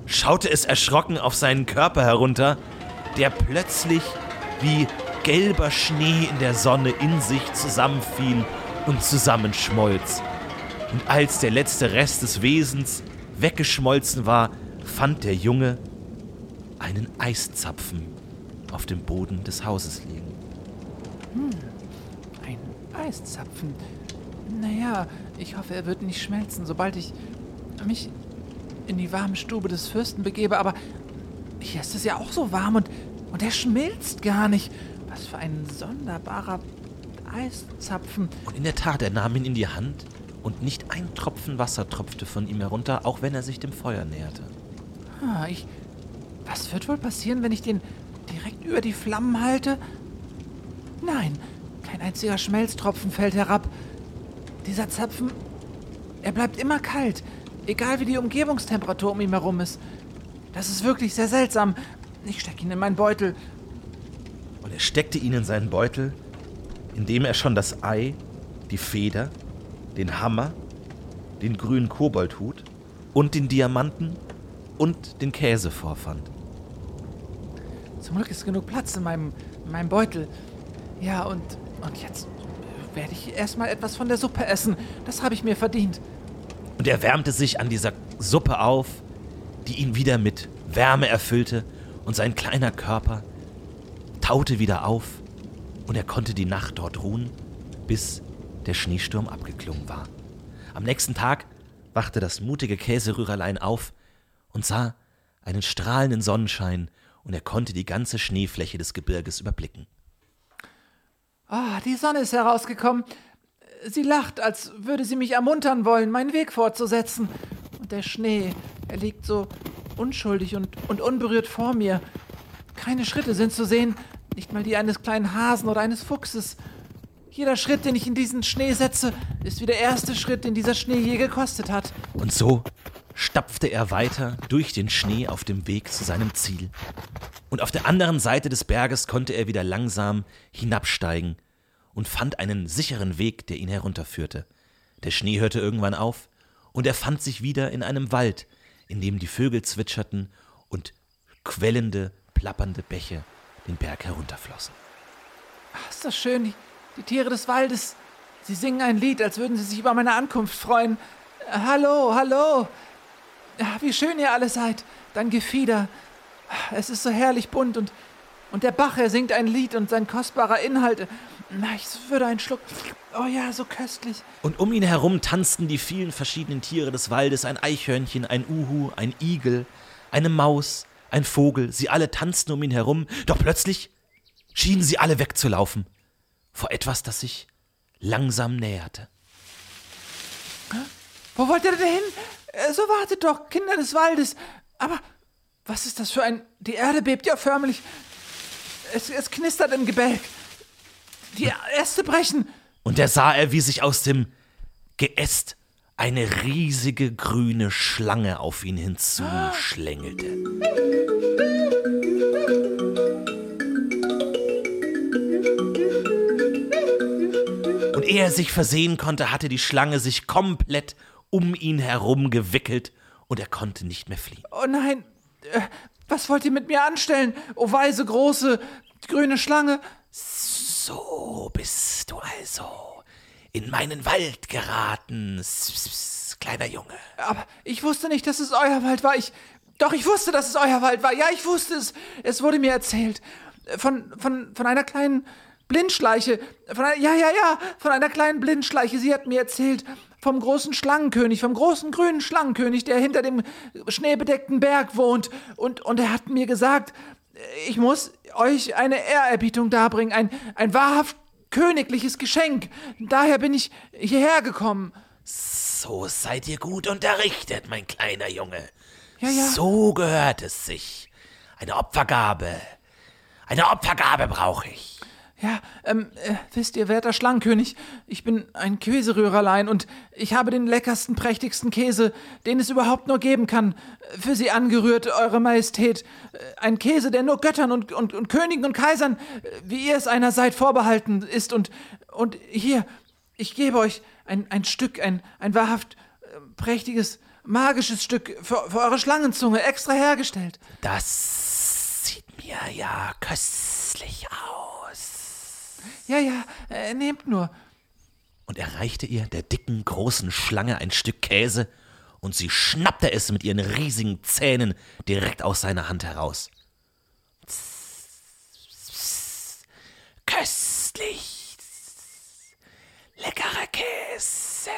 schaute es erschrocken auf seinen Körper herunter, der plötzlich wie gelber Schnee in der Sonne in sich zusammenfiel und zusammenschmolz. Und als der letzte Rest des Wesens weggeschmolzen war, fand der Junge einen Eiszapfen auf dem Boden des Hauses liegen. Ein Eiszapfen. Naja, ich hoffe, er wird nicht schmelzen, sobald ich mich in die warme Stube des Fürsten begebe. Aber hier ist es ja auch so warm und, und er schmilzt gar nicht. Was für ein sonderbarer Eiszapfen. Und in der Tat, er nahm ihn in die Hand und nicht ein Tropfen Wasser tropfte von ihm herunter, auch wenn er sich dem Feuer näherte. Ah, ich. Was wird wohl passieren, wenn ich den direkt über die Flammen halte? Nein, kein einziger Schmelztropfen fällt herab. Dieser Zapfen, er bleibt immer kalt, egal wie die Umgebungstemperatur um ihn herum ist. Das ist wirklich sehr seltsam. Ich stecke ihn in meinen Beutel. Und er steckte ihn in seinen Beutel, indem er schon das Ei, die Feder, den Hammer, den grünen Koboldhut und den Diamanten und den Käse vorfand. Zum Glück ist genug Platz in meinem, in meinem Beutel. Ja, und, und jetzt werde ich erstmal etwas von der Suppe essen. Das habe ich mir verdient. Und er wärmte sich an dieser Suppe auf, die ihn wieder mit Wärme erfüllte, und sein kleiner Körper taute wieder auf, und er konnte die Nacht dort ruhen, bis der Schneesturm abgeklungen war. Am nächsten Tag wachte das mutige Käserührerlein auf und sah einen strahlenden Sonnenschein, und er konnte die ganze Schneefläche des Gebirges überblicken. Ah, die Sonne ist herausgekommen. Sie lacht, als würde sie mich ermuntern wollen, meinen Weg fortzusetzen. Und der Schnee, er liegt so unschuldig und, und unberührt vor mir. Keine Schritte sind zu sehen, nicht mal die eines kleinen Hasen oder eines Fuchses. Jeder Schritt, den ich in diesen Schnee setze, ist wie der erste Schritt, den dieser Schnee je gekostet hat. Und so stapfte er weiter durch den Schnee auf dem Weg zu seinem Ziel. Und auf der anderen Seite des Berges konnte er wieder langsam hinabsteigen und fand einen sicheren Weg, der ihn herunterführte. Der Schnee hörte irgendwann auf, und er fand sich wieder in einem Wald, in dem die Vögel zwitscherten und quellende, plappernde Bäche den Berg herunterflossen. Ach, ist das schön, die, Tiere des Waldes. Sie singen ein Lied, als würden sie sich über meine Ankunft freuen. Äh, hallo, hallo. Ja, wie schön ihr alle seid. Dein Gefieder. Es ist so herrlich bunt und, und der Bach, er singt ein Lied und sein kostbarer Inhalt. Na, ich würde einen Schluck. Oh ja, so köstlich. Und um ihn herum tanzten die vielen verschiedenen Tiere des Waldes, ein Eichhörnchen, ein Uhu, ein Igel, eine Maus, ein Vogel, sie alle tanzten um ihn herum, doch plötzlich schienen sie alle wegzulaufen vor etwas, das sich langsam näherte. Wo wollt ihr denn hin? Äh, So wartet doch, Kinder des Waldes. Aber was ist das für ein... Die Erde bebt ja förmlich. Es, es knistert im Gebälk. Die Äste brechen. Und da sah er, wie sich aus dem Geäst eine riesige grüne Schlange auf ihn hinzuschlängelte. Und ehe er sich versehen konnte, hatte die Schlange sich komplett um ihn herum gewickelt und er konnte nicht mehr fliehen. Oh nein. Äh, Was wollt ihr mit mir anstellen? O weise, große, grüne Schlange. So bist du also in meinen Wald geraten, kleiner Junge. Aber ich wusste nicht, dass es euer Wald war. Ich. Doch, ich wusste, dass es euer Wald war. Ja, ich wusste es. Es wurde mir erzählt. Von, von, von einer kleinen Blindschleiche. Von einer, ja, ja, ja. Von einer kleinen Blindschleiche. Sie hat mir erzählt. Vom großen Schlangenkönig, vom großen grünen Schlangenkönig, der hinter dem schneebedeckten Berg wohnt. Und, und er hat mir gesagt, ich muss euch eine Ehrerbietung darbringen. Ein, ein wahrhaft königliches Geschenk. Daher bin ich hierher gekommen. So seid ihr gut unterrichtet, mein kleiner Junge. Ja, ja. So gehört es sich. Eine Opfergabe. Eine Opfergabe brauche ich. Ja, ähm, äh, wisst ihr, werter Schlangenkönig, ich bin ein Käserührerlein und ich habe den leckersten, prächtigsten Käse, den es überhaupt nur geben kann, äh, für Sie angerührt, Eure Majestät. Äh, Ein Käse, der nur Göttern und, und, und Königen und Kaisern, äh, wie ihr es einer seid, vorbehalten ist. Und, und hier, ich gebe euch ein, ein Stück, ein, ein wahrhaft prächtiges, magisches Stück für, für eure Schlangenzunge, extra hergestellt. Das sieht mir ja köstlich aus. Ja, ja, äh, nehmt nur. Und er reichte ihr, der dicken, großen Schlange, ein Stück Käse, und sie schnappte es mit ihren riesigen Zähnen direkt aus seiner Hand heraus. Köstlich. Leckerer Käse.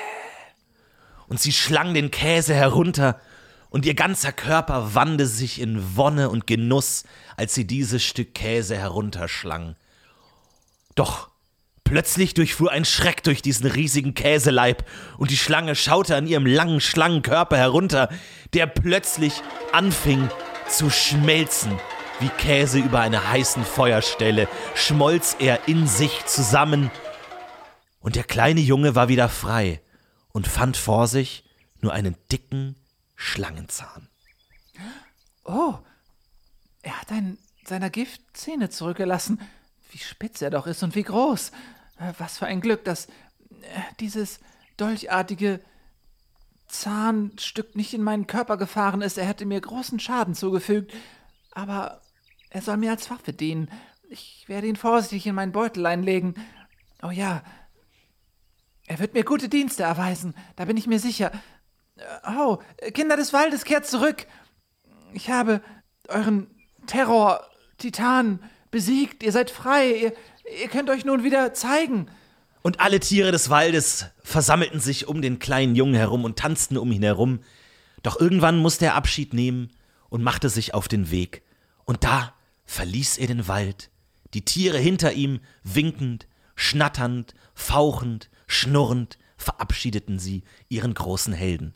Und sie schlang den Käse herunter, und ihr ganzer Körper wandte sich in Wonne und Genuss, als sie dieses Stück Käse herunterschlang. Doch plötzlich durchfuhr ein Schreck durch diesen riesigen Käseleib, und die Schlange schaute an ihrem langen Schlangenkörper herunter, der plötzlich anfing zu schmelzen. Wie Käse über einer heißen Feuerstelle schmolz er in sich zusammen, und der kleine Junge war wieder frei und fand vor sich nur einen dicken Schlangenzahn. Oh, Er hat einen seiner Giftzähne zurückgelassen. Wie spitz er doch ist und wie groß. Äh, Was für ein Glück, dass äh, dieses dolchartige Zahnstück nicht in meinen Körper gefahren ist. Er hätte mir großen Schaden zugefügt. Aber er soll mir als Waffe dienen. Ich werde ihn vorsichtig in meinen Beutel einlegen. Oh ja, er wird mir gute Dienste erweisen, da bin ich mir sicher. Äh, Oh, Kinder des Waldes, kehrt zurück. Ich habe euren Terror, Titan, besiegt. Ihr seid frei. Ihr, ihr könnt euch nun wieder zeigen. Und alle Tiere des Waldes versammelten sich um den kleinen Jungen herum und tanzten um ihn herum. Doch irgendwann musste er Abschied nehmen und machte sich auf den Weg. Und da verließ er den Wald, die Tiere hinter ihm winkend, schnatternd, fauchend, schnurrend verabschiedeten sie ihren großen Helden.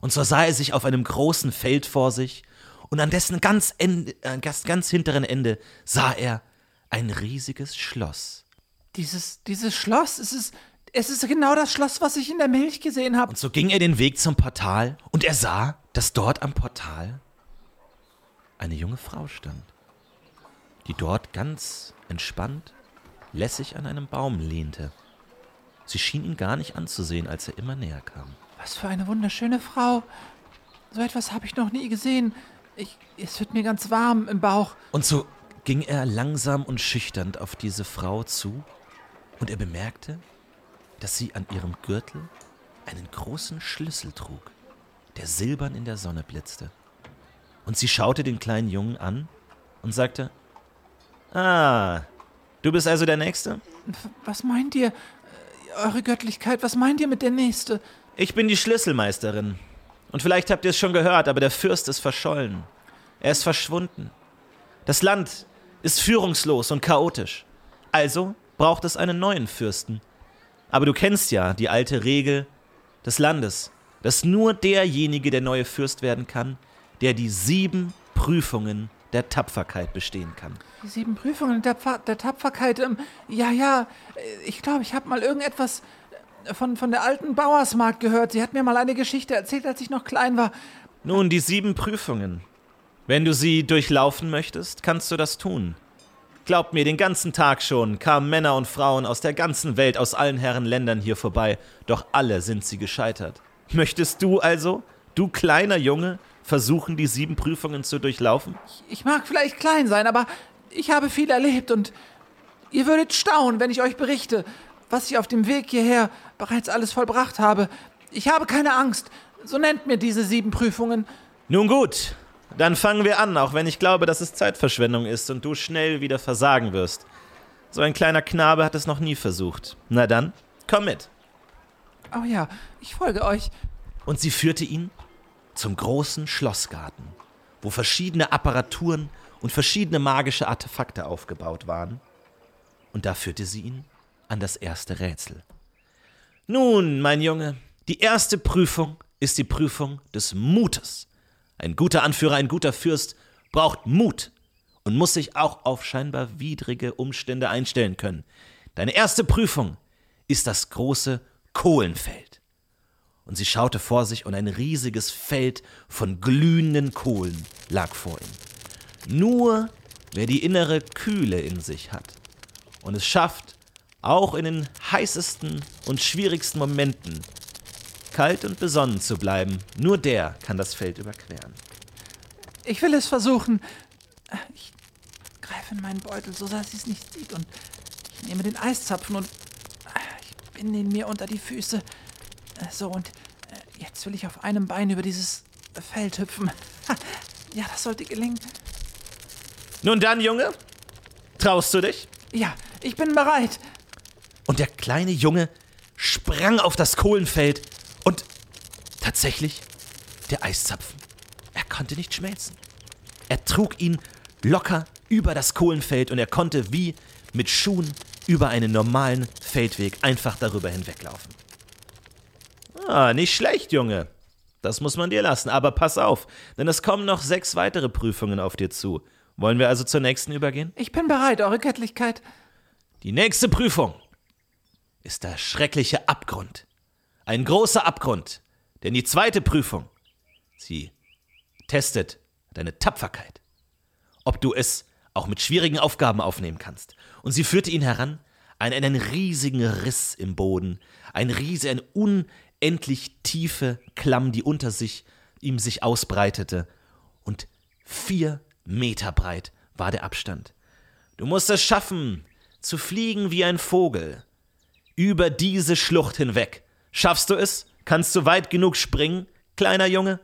Und so sah er sich auf einem großen Feld vor sich, und an dessen ganz, Ende, äh, ganz, ganz hinteren Ende sah er ein riesiges Schloss. Dieses, dieses Schloss, es ist, es ist genau das Schloss, was ich in der Milch gesehen habe. Und so ging er den Weg zum Portal und er sah, dass dort am Portal eine junge Frau stand, die dort ganz entspannt, lässig an einem Baum lehnte. Sie schien ihn gar nicht anzusehen, als er immer näher kam. Was für eine wunderschöne Frau. So etwas habe ich noch nie gesehen. Ich, es wird mir ganz warm im Bauch. Und so ging er langsam und schüchtern auf diese Frau zu, und er bemerkte, dass sie an ihrem Gürtel einen großen Schlüssel trug, der silbern in der Sonne blitzte. Und sie schaute den kleinen Jungen an und sagte, Ah, du bist also der Nächste? Was meint ihr? Äh, Eure Göttlichkeit, was meint ihr mit der Nächste? Ich bin die Schlüsselmeisterin. Und vielleicht habt ihr es schon gehört, aber der Fürst ist verschollen. Er ist verschwunden. Das Land ist führungslos und chaotisch. Also braucht es einen neuen Fürsten. Aber du kennst ja die alte Regel des Landes, dass nur derjenige der neue Fürst werden kann, der die sieben Prüfungen der Tapferkeit bestehen kann. Die sieben Prüfungen der, Pfa der Tapferkeit. Ähm, ja, ja, ich glaube, ich habe mal irgendetwas von, von der alten Bauersmarkt gehört. Sie hat mir mal eine Geschichte erzählt, als ich noch klein war. Nun, die sieben Prüfungen. Wenn du sie durchlaufen möchtest, kannst du das tun. Glaubt mir, den ganzen Tag schon kamen Männer und Frauen aus der ganzen Welt, aus allen Herren Ländern hier vorbei, doch alle sind sie gescheitert. Möchtest du also, du kleiner Junge, versuchen, die sieben Prüfungen zu durchlaufen? Ich mag vielleicht klein sein, aber ich habe viel erlebt und ihr würdet staunen, wenn ich euch berichte, was ich auf dem Weg hierher bereits alles vollbracht habe. Ich habe keine Angst. So nennt mir diese sieben Prüfungen. Nun gut, dann fangen wir an, auch wenn ich glaube, dass es Zeitverschwendung ist und du schnell wieder versagen wirst. So ein kleiner Knabe hat es noch nie versucht. Na dann, komm mit. Oh ja, ich folge euch. Und sie führte ihn zum großen Schlossgarten, wo verschiedene Apparaturen und verschiedene magische Artefakte aufgebaut waren. Und da führte sie ihn an das erste Rätsel. Nun, mein Junge, die erste Prüfung ist die Prüfung des Mutes. Ein guter Anführer, ein guter Fürst braucht Mut und muss sich auch auf scheinbar widrige Umstände einstellen können. Deine erste Prüfung ist das große Kohlenfeld. Und sie schaute vor sich und ein riesiges Feld von glühenden Kohlen lag vor ihm. Nur wer die innere Kühle in sich hat und es schafft, auch in den heißesten und schwierigsten Momenten kalt und besonnen zu bleiben, nur der kann das Feld überqueren. Ich will es versuchen. Ich greife in meinen Beutel, so dass sie es nicht sieht, und ich nehme den Eiszapfen und ich binde ihn mir unter die Füße. So, und äh, jetzt will ich auf einem Bein über dieses Feld hüpfen. Ja, das sollte gelingen. Nun dann, Junge, traust du dich? Ja, ich bin bereit. Und der kleine Junge sprang auf das Kohlenfeld und tatsächlich, der Eiszapfen, er konnte nicht schmelzen. Er trug ihn locker über das Kohlenfeld und er konnte wie mit Schuhen über einen normalen Feldweg einfach darüber hinweglaufen. Ah, nicht schlecht, Junge. Das muss man dir lassen. Aber pass auf, denn es kommen noch sechs weitere Prüfungen auf dir zu. Wollen wir also zur nächsten übergehen? Ich bin bereit, Eure Göttlichkeit. Die nächste Prüfung ist der schreckliche Abgrund. Ein großer Abgrund. Denn die zweite Prüfung, sie testet deine Tapferkeit. ob du es auch mit schwierigen Aufgaben aufnehmen kannst. Und sie führte ihn heran an einen riesigen Riss im Boden, ein riese, eine unendlich tiefe Klamm, die unter sich ihm sich ausbreitete. Und vier Meter breit war der Abstand. Du musst es schaffen, zu fliegen wie ein Vogel. Über diese Schlucht hinweg. Schaffst du es? Kannst du weit genug springen, kleiner Junge?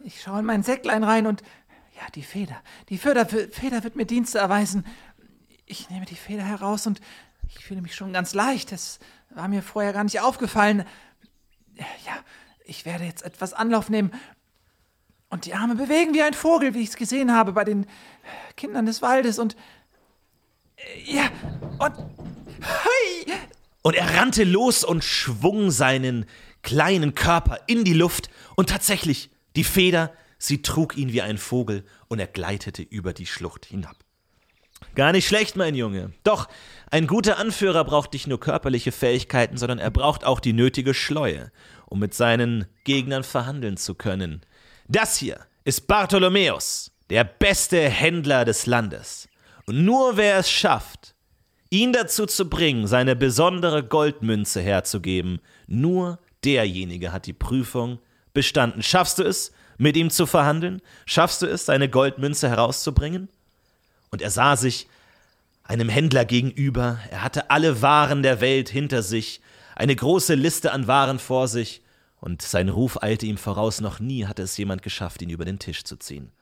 Ich schaue in mein Säcklein rein und. Ja, die Feder. Die Feder, Feder wird mir Dienste erweisen. Ich nehme die Feder heraus und ich fühle mich schon ganz leicht. Das war mir vorher gar nicht aufgefallen. Ja, ich werde jetzt etwas Anlauf nehmen und die Arme bewegen wie ein Vogel, wie ich es gesehen habe bei den Kindern des Waldes. Und. Ja, und. Hui! Und er rannte los und schwung seinen kleinen Körper in die Luft. Und tatsächlich, die Feder, sie trug ihn wie ein Vogel und er gleitete über die Schlucht hinab. Gar nicht schlecht, mein Junge. Doch, ein guter Anführer braucht nicht nur körperliche Fähigkeiten, sondern er braucht auch die nötige Schleue, um mit seinen Gegnern verhandeln zu können. Das hier ist Bartholomäus, der beste Händler des Landes. Und nur wer es schafft, ihn dazu zu bringen, seine besondere Goldmünze herzugeben, nur derjenige hat die Prüfung bestanden. Schaffst du es, mit ihm zu verhandeln? Schaffst du es, seine Goldmünze herauszubringen? Und er sah sich einem Händler gegenüber, er hatte alle Waren der Welt hinter sich, eine große Liste an Waren vor sich, und sein Ruf eilte ihm voraus, noch nie hatte es jemand geschafft, ihn über den Tisch zu ziehen.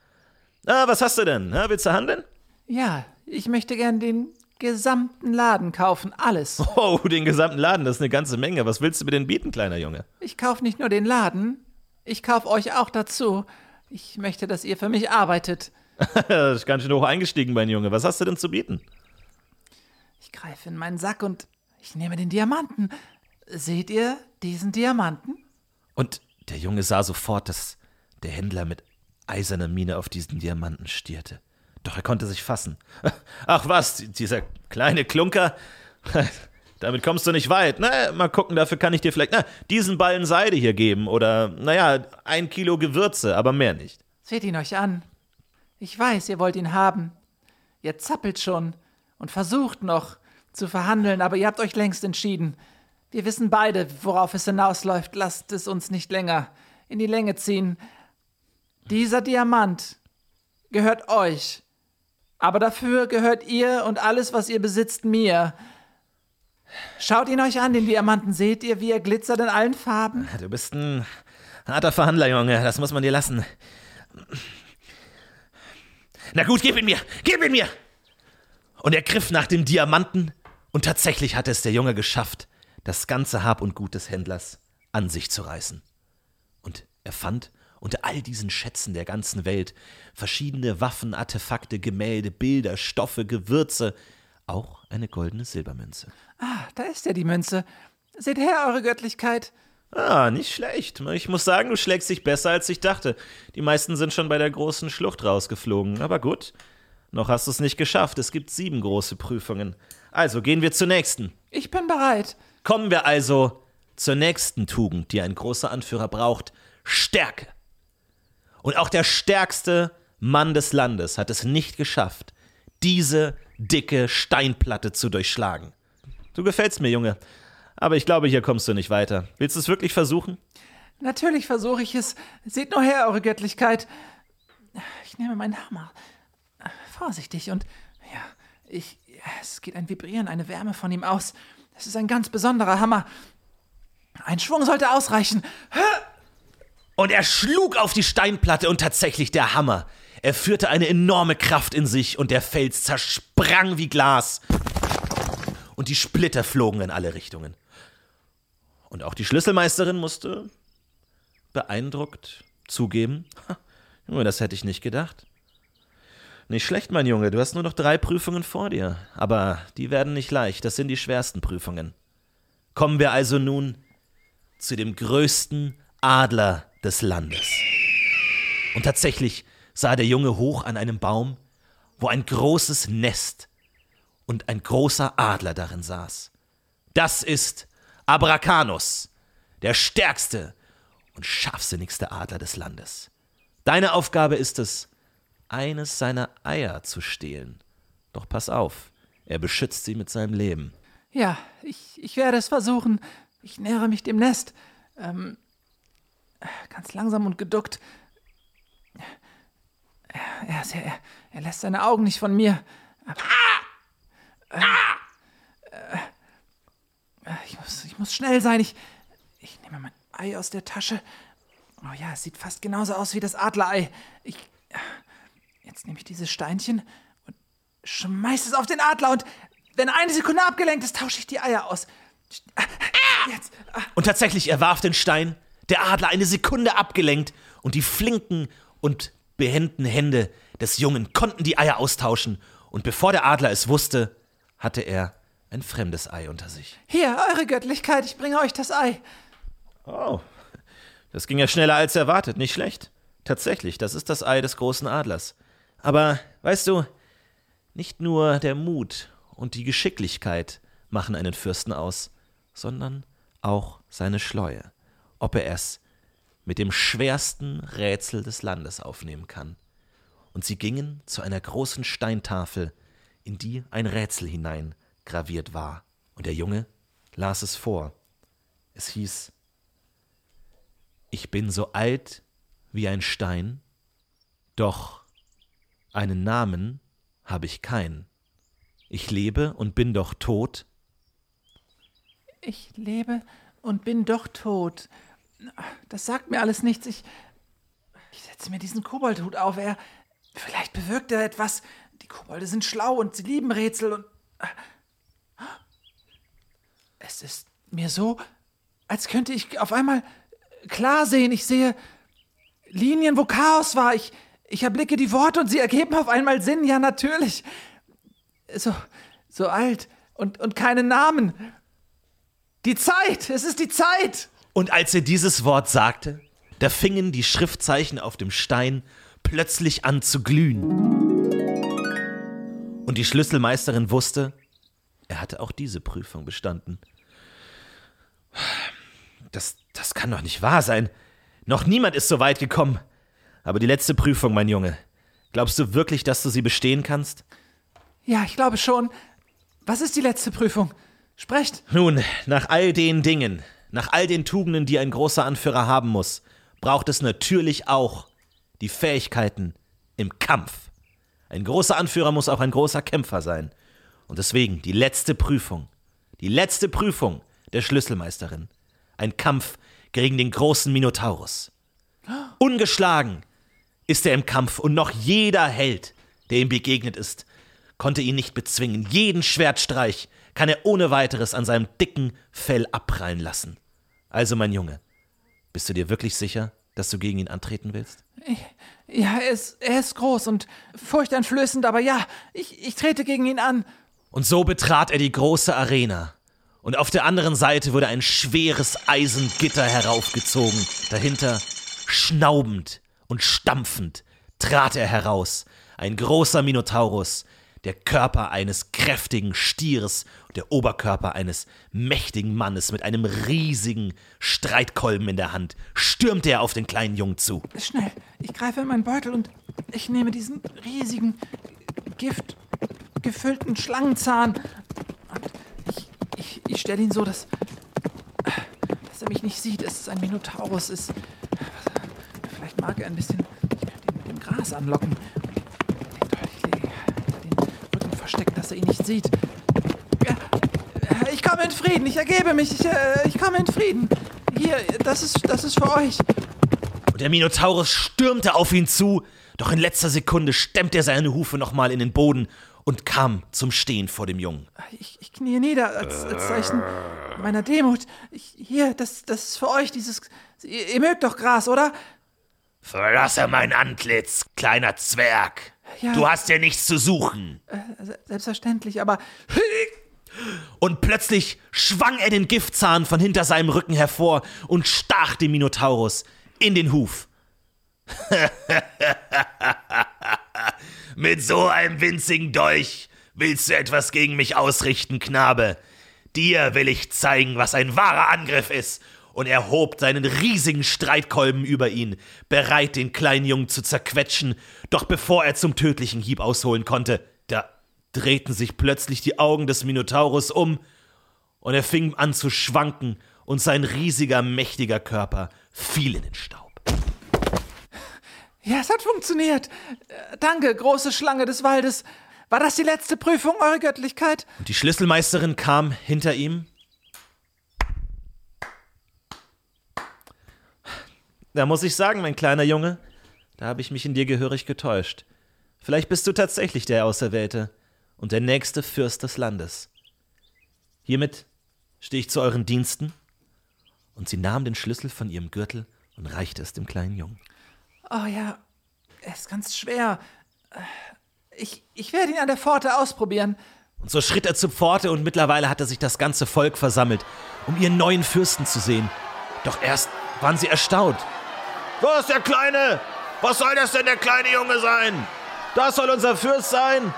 Ah, was hast du denn? Ha, willst du handeln? Ja, ich möchte gern den gesamten Laden kaufen, alles. Oh, den gesamten Laden, das ist eine ganze Menge. Was willst du mir denn bieten, kleiner Junge? Ich kauf nicht nur den Laden, ich kauf euch auch dazu. Ich möchte, dass ihr für mich arbeitet. das ist ganz schön hoch eingestiegen, mein Junge. Was hast du denn zu bieten? Ich greife in meinen Sack und ich nehme den Diamanten. Seht ihr diesen Diamanten? Und der Junge sah sofort, dass der Händler mit eiserner Miene auf diesen Diamanten stierte. Doch er konnte sich fassen. Ach was, dieser kleine Klunker. Damit kommst du nicht weit. Na, mal gucken, dafür kann ich dir vielleicht na, diesen Ballen Seide hier geben oder, naja, ein Kilo Gewürze, aber mehr nicht. Seht ihn euch an. Ich weiß, ihr wollt ihn haben. Ihr zappelt schon und versucht noch zu verhandeln, aber ihr habt euch längst entschieden. Wir wissen beide, worauf es hinausläuft. Lasst es uns nicht länger in die Länge ziehen. Dieser Diamant gehört euch. Aber dafür gehört ihr und alles, was ihr besitzt, mir. Schaut ihn euch an, den Diamanten. Seht ihr, wie er glitzert in allen Farben? Du bist ein harter Verhandler, Junge. Das muss man dir lassen. Na gut, gib ihn mir! Gib ihn mir! Und er griff nach dem Diamanten, und tatsächlich hatte es der Junge geschafft, das ganze Hab und Gut des Händlers an sich zu reißen. Und er fand unter all diesen Schätzen der ganzen Welt verschiedene Waffen, Artefakte, Gemälde, Bilder, Stoffe, Gewürze, auch eine goldene Silbermünze. Ah, da ist ja die Münze. Seht her, eure Göttlichkeit. Ah, nicht schlecht. Ich muss sagen, du schlägst dich besser, als ich dachte. Die meisten sind schon bei der großen Schlucht rausgeflogen. Aber gut, noch hast du es nicht geschafft. Es gibt sieben große Prüfungen. Also gehen wir zur nächsten. Ich bin bereit. Kommen wir also zur nächsten Tugend, die ein großer Anführer braucht: Stärke. Und auch der stärkste Mann des Landes hat es nicht geschafft, diese dicke Steinplatte zu durchschlagen. Du gefällst mir, Junge. Aber ich glaube, hier kommst du nicht weiter. Willst du es wirklich versuchen? Natürlich versuche ich es. Seht nur her, eure Göttlichkeit. Ich nehme meinen Hammer. Vorsichtig und ja, ich. Es geht ein Vibrieren, eine Wärme von ihm aus. Es ist ein ganz besonderer Hammer. Ein Schwung sollte ausreichen. Und er schlug auf die Steinplatte und tatsächlich der Hammer. Er führte eine enorme Kraft in sich und der Fels zersprang wie Glas. Und die Splitter flogen in alle Richtungen. Und auch die Schlüsselmeisterin musste beeindruckt zugeben. Junge, das hätte ich nicht gedacht. Nicht schlecht, mein Junge, du hast nur noch drei Prüfungen vor dir. Aber die werden nicht leicht, das sind die schwersten Prüfungen. Kommen wir also nun zu dem größten Adler des Landes. Und tatsächlich sah der Junge hoch an einem Baum, wo ein großes Nest und ein großer Adler darin saß. Das ist Abrakanus, der stärkste und scharfsinnigste Adler des Landes. Deine Aufgabe ist es, eines seiner Eier zu stehlen. Doch pass auf, er beschützt sie mit seinem Leben. Ja, ich, ich werde es versuchen. Ich nähere mich dem Nest. Ähm, ganz langsam und geduckt. Er, er, er, er lässt seine Augen nicht von mir. Aber, äh, äh, ich, muss, ich muss schnell sein. Ich, ich nehme mein Ei aus der Tasche. Oh ja, es sieht fast genauso aus wie das Adlerei. Ich. Jetzt nehme ich dieses Steinchen und schmeiße es auf den Adler und wenn eine Sekunde abgelenkt ist, tausche ich die Eier aus. Jetzt. Und tatsächlich, er warf den Stein, der Adler eine Sekunde abgelenkt und die flinken und behenden Hände des Jungen konnten die Eier austauschen und bevor der Adler es wusste, hatte er ein fremdes Ei unter sich. Hier, eure Göttlichkeit, ich bringe euch das Ei. Oh, das ging ja schneller als erwartet, nicht schlecht. Tatsächlich, das ist das Ei des großen Adlers. Aber, weißt du, nicht nur der Mut und die Geschicklichkeit machen einen Fürsten aus, sondern auch seine Schleue, ob er es mit dem schwersten Rätsel des Landes aufnehmen kann. Und sie gingen zu einer großen Steintafel, in die ein Rätsel hinein graviert war, und der Junge las es vor. Es hieß Ich bin so alt wie ein Stein, doch einen Namen habe ich keinen. Ich lebe und bin doch tot. Ich lebe und bin doch tot. Das sagt mir alles nichts. Ich, ich setze mir diesen Koboldhut auf. Er, vielleicht bewirkt er etwas. Die Kobolde sind schlau und sie lieben Rätsel und. Es ist mir so, als könnte ich auf einmal klar sehen. Ich sehe Linien, wo Chaos war. Ich, ich erblicke die Worte und sie ergeben auf einmal Sinn. Ja, natürlich. So, so alt und, und keinen Namen. Die Zeit, es ist die Zeit. Und als er dieses Wort sagte, da fingen die Schriftzeichen auf dem Stein plötzlich an zu glühen. Und die Schlüsselmeisterin wusste, er hatte auch diese Prüfung bestanden. Das, das kann doch nicht wahr sein. Noch niemand ist so weit gekommen. Aber die letzte Prüfung, mein Junge. Glaubst du wirklich, dass du sie bestehen kannst? Ja, ich glaube schon. Was ist die letzte Prüfung? Sprecht. Nun, nach all den Dingen, nach all den Tugenden, die ein großer Anführer haben muss, braucht es natürlich auch die Fähigkeiten im Kampf. Ein großer Anführer muss auch ein großer Kämpfer sein. Und deswegen die letzte Prüfung, die letzte Prüfung der Schlüsselmeisterin. Ein Kampf gegen den großen Minotaurus. Ungeschlagen ist er im Kampf und noch jeder Held, der ihm begegnet ist, konnte ihn nicht bezwingen. Jeden Schwertstreich kann er ohne weiteres an seinem dicken Fell abprallen lassen. Also, mein Junge, bist du dir wirklich sicher, dass du gegen ihn antreten willst? Ja, er ist, er ist groß und furchteinflößend, aber ja, ich, ich trete gegen ihn an. Und so betrat er die große Arena. Und auf der anderen Seite wurde ein schweres Eisengitter heraufgezogen. Dahinter, schnaubend und stampfend, trat er heraus. Ein großer Minotaurus, der Körper eines kräftigen Stieres und der Oberkörper eines mächtigen Mannes mit einem riesigen Streitkolben in der Hand, stürmte er auf den kleinen Jungen zu. Schnell, ich greife in meinen Beutel und ich nehme diesen riesigen, giftgefüllten Schlangenzahn und ich, ich, ich stelle ihn so, dass, dass er mich nicht sieht. Es ist ein Minotaurus. Ist, vielleicht mag er ein bisschen mit dem Gras anlocken verstecken, dass er ihn nicht sieht. Ich komme in Frieden, ich ergebe mich, ich, äh, ich komme in Frieden. Hier, das ist, das ist für euch. Und der Minotaurus stürmte auf ihn zu, doch in letzter Sekunde stemmte er seine Hufe nochmal in den Boden und kam zum Stehen vor dem Jungen. Ich, ich knie nieder als, als Zeichen meiner Demut. Ich, hier, das, das ist für euch, dieses. Ihr, ihr mögt doch Gras, oder? Verlasse mein Antlitz, kleiner Zwerg. Ja, du hast ja nichts zu suchen. Äh, selbstverständlich, aber. Und plötzlich schwang er den Giftzahn von hinter seinem Rücken hervor und stach dem Minotaurus in den Huf. Mit so einem winzigen Dolch willst du etwas gegen mich ausrichten, Knabe. Dir will ich zeigen, was ein wahrer Angriff ist und er hob seinen riesigen Streitkolben über ihn, bereit, den kleinen Jungen zu zerquetschen. Doch bevor er zum tödlichen Hieb ausholen konnte, da drehten sich plötzlich die Augen des Minotaurus um und er fing an zu schwanken und sein riesiger, mächtiger Körper fiel in den Staub. Ja, es hat funktioniert. Danke, große Schlange des Waldes. War das die letzte Prüfung, Eure Göttlichkeit? Und die Schlüsselmeisterin kam hinter ihm. Da muss ich sagen, mein kleiner Junge, da habe ich mich in dir gehörig getäuscht. Vielleicht bist du tatsächlich der Auserwählte und der nächste Fürst des Landes. Hiermit stehe ich zu euren Diensten. Und sie nahm den Schlüssel von ihrem Gürtel und reichte es dem kleinen Jungen. Oh ja, er ist ganz schwer. Ich, ich werde ihn an der Pforte ausprobieren. Und so schritt er zur Pforte und mittlerweile hatte sich das ganze Volk versammelt, um ihren neuen Fürsten zu sehen. Doch erst waren sie erstaunt. Ist der Kleine? Was soll das denn der kleine Junge sein? Das soll unser Fürst sein.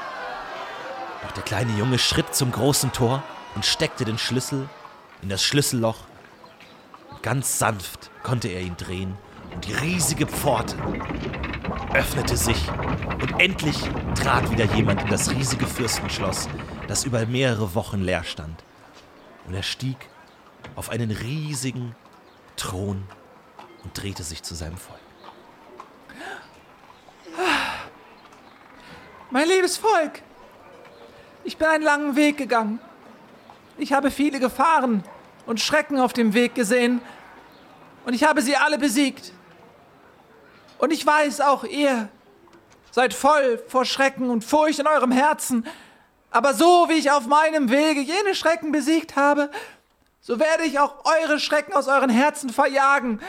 Doch der kleine Junge schritt zum großen Tor und steckte den Schlüssel in das Schlüsselloch. Und ganz sanft konnte er ihn drehen und die riesige Pforte öffnete sich und endlich trat wieder jemand in das riesige Fürstenschloss, das über mehrere Wochen leer stand. Und er stieg auf einen riesigen Thron und drehte sich zu seinem Volk. Mein liebes Volk, ich bin einen langen Weg gegangen. Ich habe viele Gefahren und Schrecken auf dem Weg gesehen und ich habe sie alle besiegt. Und ich weiß, auch ihr seid voll vor Schrecken und Furcht in eurem Herzen. Aber so wie ich auf meinem Wege jene Schrecken besiegt habe, so werde ich auch eure Schrecken aus euren Herzen verjagen.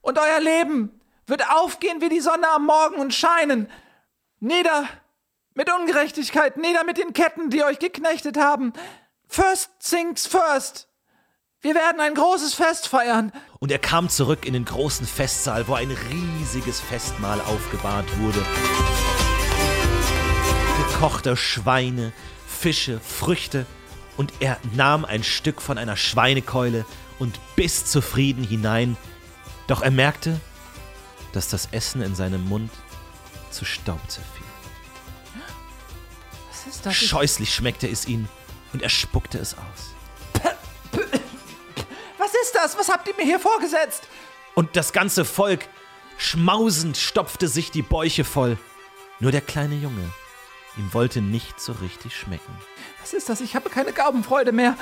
Und euer Leben wird aufgehen wie die Sonne am Morgen und scheinen. Nieder mit Ungerechtigkeit, nieder mit den Ketten, die euch geknechtet haben. First things first. Wir werden ein großes Fest feiern. Und er kam zurück in den großen Festsaal, wo ein riesiges Festmahl aufgebahrt wurde. Gekochte Schweine, Fische, Früchte. Und er nahm ein Stück von einer Schweinekeule und biss zufrieden hinein. Doch er merkte, dass das Essen in seinem Mund zu Staub zerfiel. Was ist das? Ich- Scheußlich schmeckte es ihm und er spuckte es aus. Was ist das? Was habt ihr mir hier vorgesetzt? Und das ganze Volk schmausend stopfte sich die Bäuche voll. Nur der kleine Junge, ihm wollte nicht so richtig schmecken. Was ist das? Ich habe keine Gaumenfreude mehr.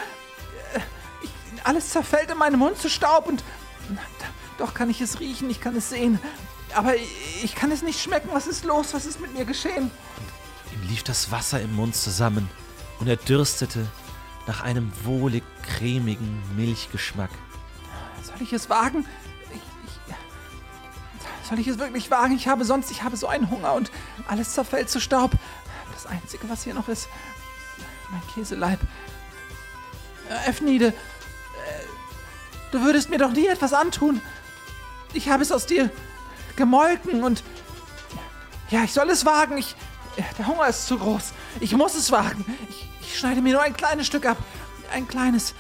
Ich, alles zerfällt in meinem Mund zu Staub und. Doch kann ich es riechen, ich kann es sehen. Aber ich kann es nicht schmecken. Was ist los? Was ist mit mir geschehen? Ihm lief das Wasser im Mund zusammen und er dürstete nach einem wohlig cremigen Milchgeschmack. Soll ich es wagen? Ich, ich, soll ich es wirklich wagen? Ich habe sonst, ich habe so einen Hunger und alles zerfällt zu Staub. Das Einzige, was hier noch ist, mein Käseleib. Äh, Efnide, äh, du würdest mir doch nie etwas antun. Ich habe es aus dir gemolken und ja, ich soll es wagen. Ich, der Hunger ist zu groß. Ich muss es wagen. Ich, ich schneide mir nur ein kleines Stück ab. Ein kleines.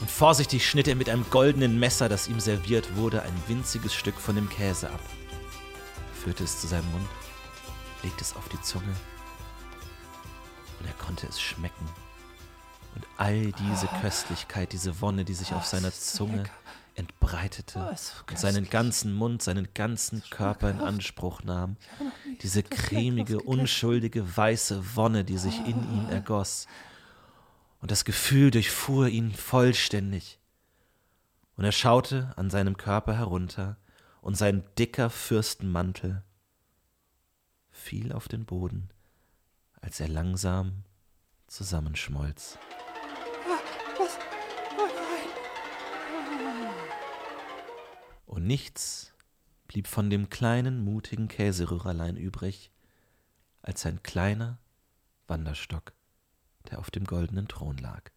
Und vorsichtig schnitt er mit einem goldenen Messer, das ihm serviert wurde, ein winziges Stück von dem Käse ab, führte es zu seinem Mund, legte es auf die Zunge und er konnte es schmecken. Und all diese Köstlichkeit, diese Wonne, die sich auf seiner ist so Zunge lecker. Entbreitete Oh, und seinen ganzen Mund, seinen ganzen Körper in Anspruch nahm, diese cremige, unschuldige, weiße Wonne, die sich in ihm ergoss. Und das Gefühl durchfuhr ihn vollständig. Und er schaute an seinem Körper herunter, und sein dicker Fürstenmantel fiel auf den Boden, als er langsam zusammenschmolz. Und nichts blieb von dem kleinen, mutigen Käserührerlein übrig, als ein kleiner Wanderstock, der auf dem goldenen Thron lag.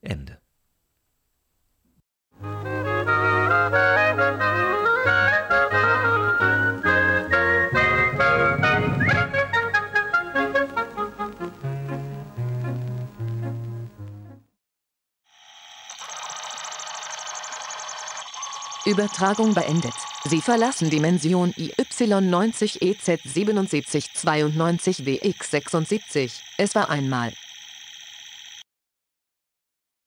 Ende. Übertragung beendet. Sie verlassen Dimension E IY90 EZ77 92 WX76. Es war einmal.